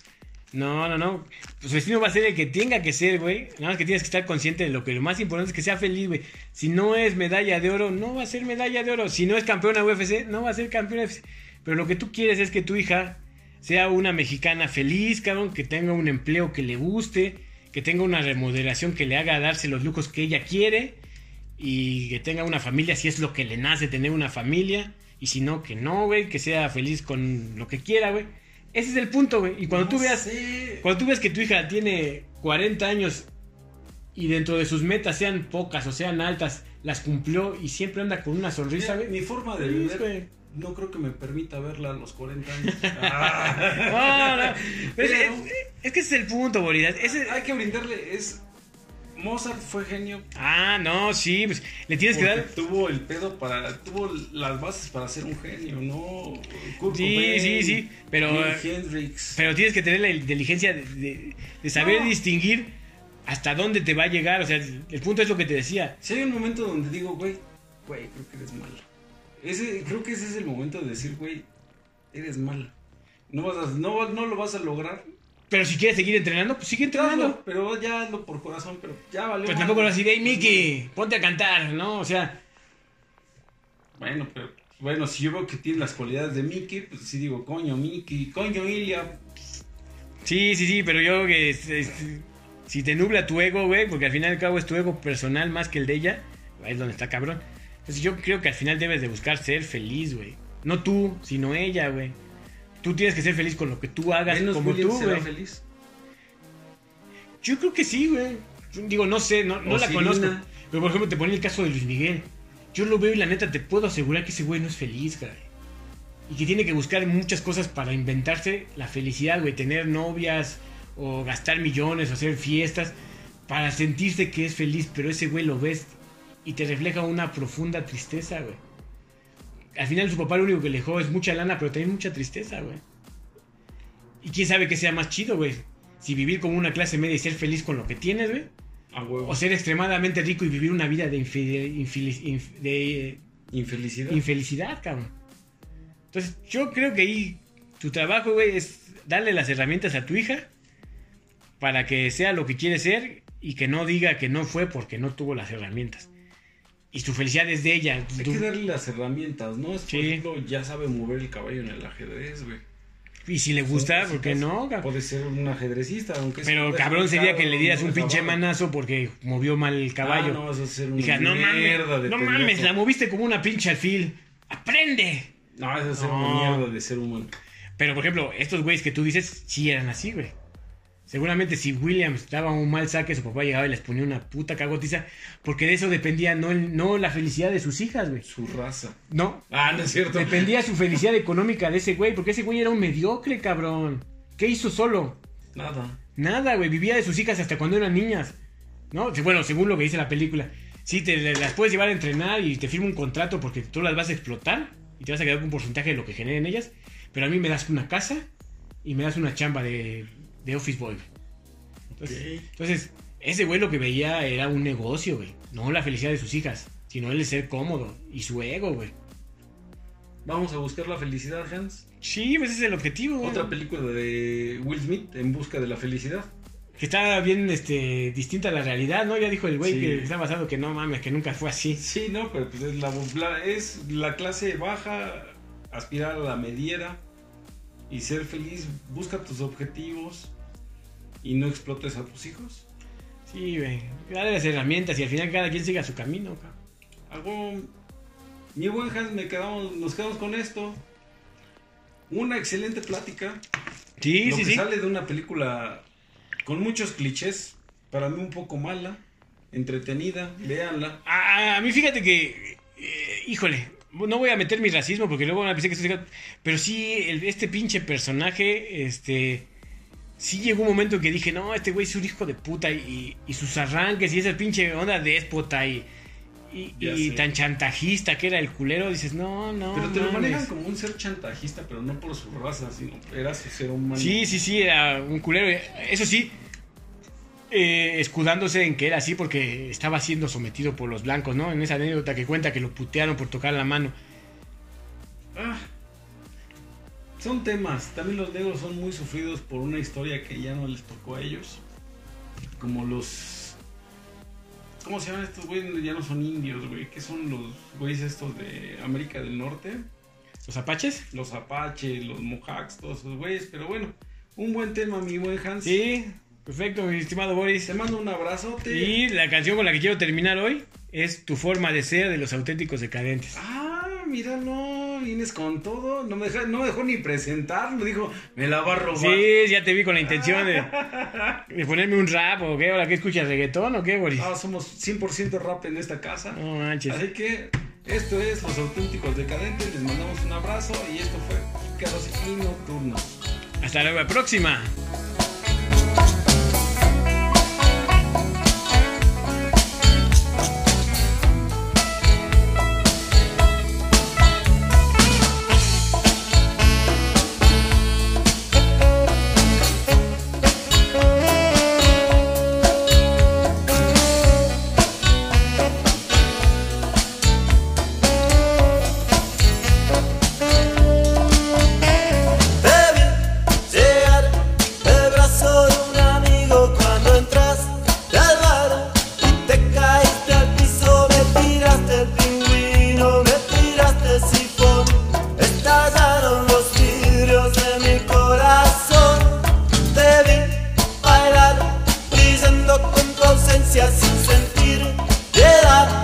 No, no, no. Pues su destino va a ser el que tenga que ser, güey. Nada más que tienes que estar consciente de lo que lo más importante es que sea feliz, güey. Si no es medalla de oro, no va a ser medalla de oro. Si no es campeona UFC, no va a ser campeona UFC. Pero lo que tú quieres es que tu hija sea una mexicana feliz, cabrón, que tenga un empleo que le guste, que tenga una remodelación que le haga darse los lujos que ella quiere y que tenga una familia si es lo que le nace tener una familia y si no, que no, güey, que sea feliz con lo que quiera, güey. Ese es el punto, güey. Y cuando No tú veas sé. cuando tú ves que tu hija tiene 40 años y dentro de sus metas sean pocas o sean altas, las cumplió y siempre anda con una sonrisa, güey. mi forma de güey. No creo que me permita verla a los 40 años. [LAUGHS] Ah. No, no. Pero es, Pero- es- es que ese es el punto, Bolida. Ese- Hay que brindarle, es... Mozart fue genio Ah, no, sí, pues le tienes que dar. tuvo el pedo para... Tuvo las bases para ser un genio, ¿no? Kurt Sí, Cobain, sí, sí. Pero, Jimi Hendrix. pero tienes que tener la inteligencia de, de- de saber No. distinguir hasta dónde te va a llegar. O sea, el, el punto es lo que te decía. Si hay un momento donde digo, güey, güey, creo que eres malo. Ese, creo que ese es el momento de decir, güey, eres malo. No, vas a- no, no lo vas a lograr. Pero si quieres seguir entrenando, pues sigue entrenando. Hazlo, pero ya hazlo por corazón, pero ya valió. Pues tampoco lo vas a decir, hey, Mickey, ponte a cantar, ¿no? O sea, Bueno, pero bueno, si yo veo que tiene las cualidades de Mickey, pues sí digo, coño, Mickey, coño, Ilia. sí, sí, sí, pero yo creo que es- es- si te nubla tu ego, güey, porque al final y al cabo es tu ego personal más que el de ella, ahí es donde está cabrón. Entonces yo creo que al final debes de buscar ser feliz, güey. No tú, sino ella, güey. Tú tienes que ser feliz con lo que tú hagas, como Williams tú, güey. feliz. Yo creo que sí, güey. Digo, no sé, no, la conozco. Pero por ejemplo, te ponía el caso de Luis Miguel. Yo lo veo y la neta te puedo asegurar que ese güey no es feliz, güey. y que tiene que buscar muchas cosas para inventarse la felicidad, güey, tener novias o gastar millones o hacer fiestas para sentirse que es feliz, pero ese güey lo ves y te refleja una profunda tristeza, güey. Al final su papá lo único que le dejó es mucha lana, pero también mucha tristeza, güey. Y quién sabe qué sea más chido, güey. Si vivir como una clase media y ser feliz con lo que tienes, güey. A huevo. O ser extremadamente rico y vivir una vida de, infeliz- inf- de Infelicidad. infelicidad, cabrón. Entonces, yo creo que ahí tu trabajo, güey, es darle las herramientas a tu hija para que sea lo que quiere ser y que no diga que no fue porque no tuvo las herramientas. Y su felicidad es de ella. Hay que darle las herramientas, ¿no? Es, por Sí. ejemplo, ya sabe mover el caballo en el ajedrez, güey. y si le gusta, Son ¿por qué no? Puede ser un ajedrecista, aunque sea Pero cabrón sería que le dieras un pinche manazo porque movió mal el caballo. Ah, no, vas a ser una no mierda de no pendejo. mames, la moviste como una pinche alfil. ¡Aprende! No, eso es ser No. una mierda de ser humano. Pero, por ejemplo, estos güeyes que tú dices, sí eran así, güey. Seguramente si Williams daba un mal saque, su papá llegaba y les ponía una puta cagotiza, porque de eso dependía no, el- no la felicidad de sus hijas, güey. Su raza. No, Ah, no es cierto. dependía su [LAUGHS] felicidad económica de ese güey, porque ese güey era un mediocre, cabrón. ¿Qué hizo solo? Nada. Nada, güey, vivía de sus hijas hasta cuando eran niñas. ¿No? Bueno, según lo que dice la película. Sí, te las puedes llevar a entrenar y te firma un contrato porque tú las vas a explotar y te vas a quedar con un porcentaje de lo que generen ellas. Pero a mí me das una casa y me das una chamba de, de office boy. Entonces, ese güey lo que veía era un negocio, güey. No la felicidad de sus hijas, sino el de ser cómodo y su ego, güey. Vamos a buscar la felicidad, Hans. Sí, pues ese es el objetivo, güey. Otra película de Will Smith en busca de la felicidad. Que está bien este, distinta a la realidad, ¿no? Ya dijo el güey Sí. que está basado que no mames, que nunca fue así. Sí, no, pero pues es la- es la clase baja, aspirar a la mediera y ser feliz. Busca tus objetivos y no explotes a tus hijos. Sí, güey. Dale las herramientas y al final cada quien siga su camino, cabrón. Algo. Mi buen Hans, me quedamos, nos quedamos con esto. Una excelente plática. Sí, Lo sí, que sí. sale de una película con muchos clichés, para mí un poco mala, entretenida, véanla. A, a mí fíjate que, eh, híjole, no voy a meter mi racismo porque luego van a pensar que estoy... Pero sí, el- este pinche personaje, este... Sí llegó un momento que dije, no, este güey es un hijo de puta y, y sus arranques y esa pinche onda déspota y, y, y tan chantajista que era el culero, dices, no, no. Pero te lo mames". manejan como un ser chantajista, pero no por su raza, sino era su ser humano. Sí, sí, sí, era un culero. Eso sí, eh, escudándose en que era así porque estaba siendo sometido por los blancos, ¿no? En esa anécdota que cuenta que lo putearon por tocar la mano. Ah, son temas. También los negros son muy sufridos por una historia que ya no les tocó a ellos. Como los. ¿Cómo se llaman estos güeyes? Ya no son indios, güey. ¿Qué son los güeyes estos de América del Norte? ¿Los apaches? Los apaches, los mohawks, todos esos güeyes. Pero bueno, un buen tema, mi buen Hans. Sí, perfecto, mi estimado Boris. Te mando un abrazote. Y la canción con la que quiero terminar hoy es Tu forma de ser de los auténticos decadentes. Ah, mira, no, vienes con todo. No me, deja- no me dejó ni presentar. Me dijo, me la va a robar. Sí, ya te vi con la intención de, de ponerme un rap o qué, ahora que escuchas reggaetón o qué, Boris. Ah, somos 100% rap en esta casa. No manches. Así que esto es Los Auténticos Decadentes. Les mandamos un abrazo y esto fue Pícaros y Nocturnos. Hasta la próxima. sentir piedad.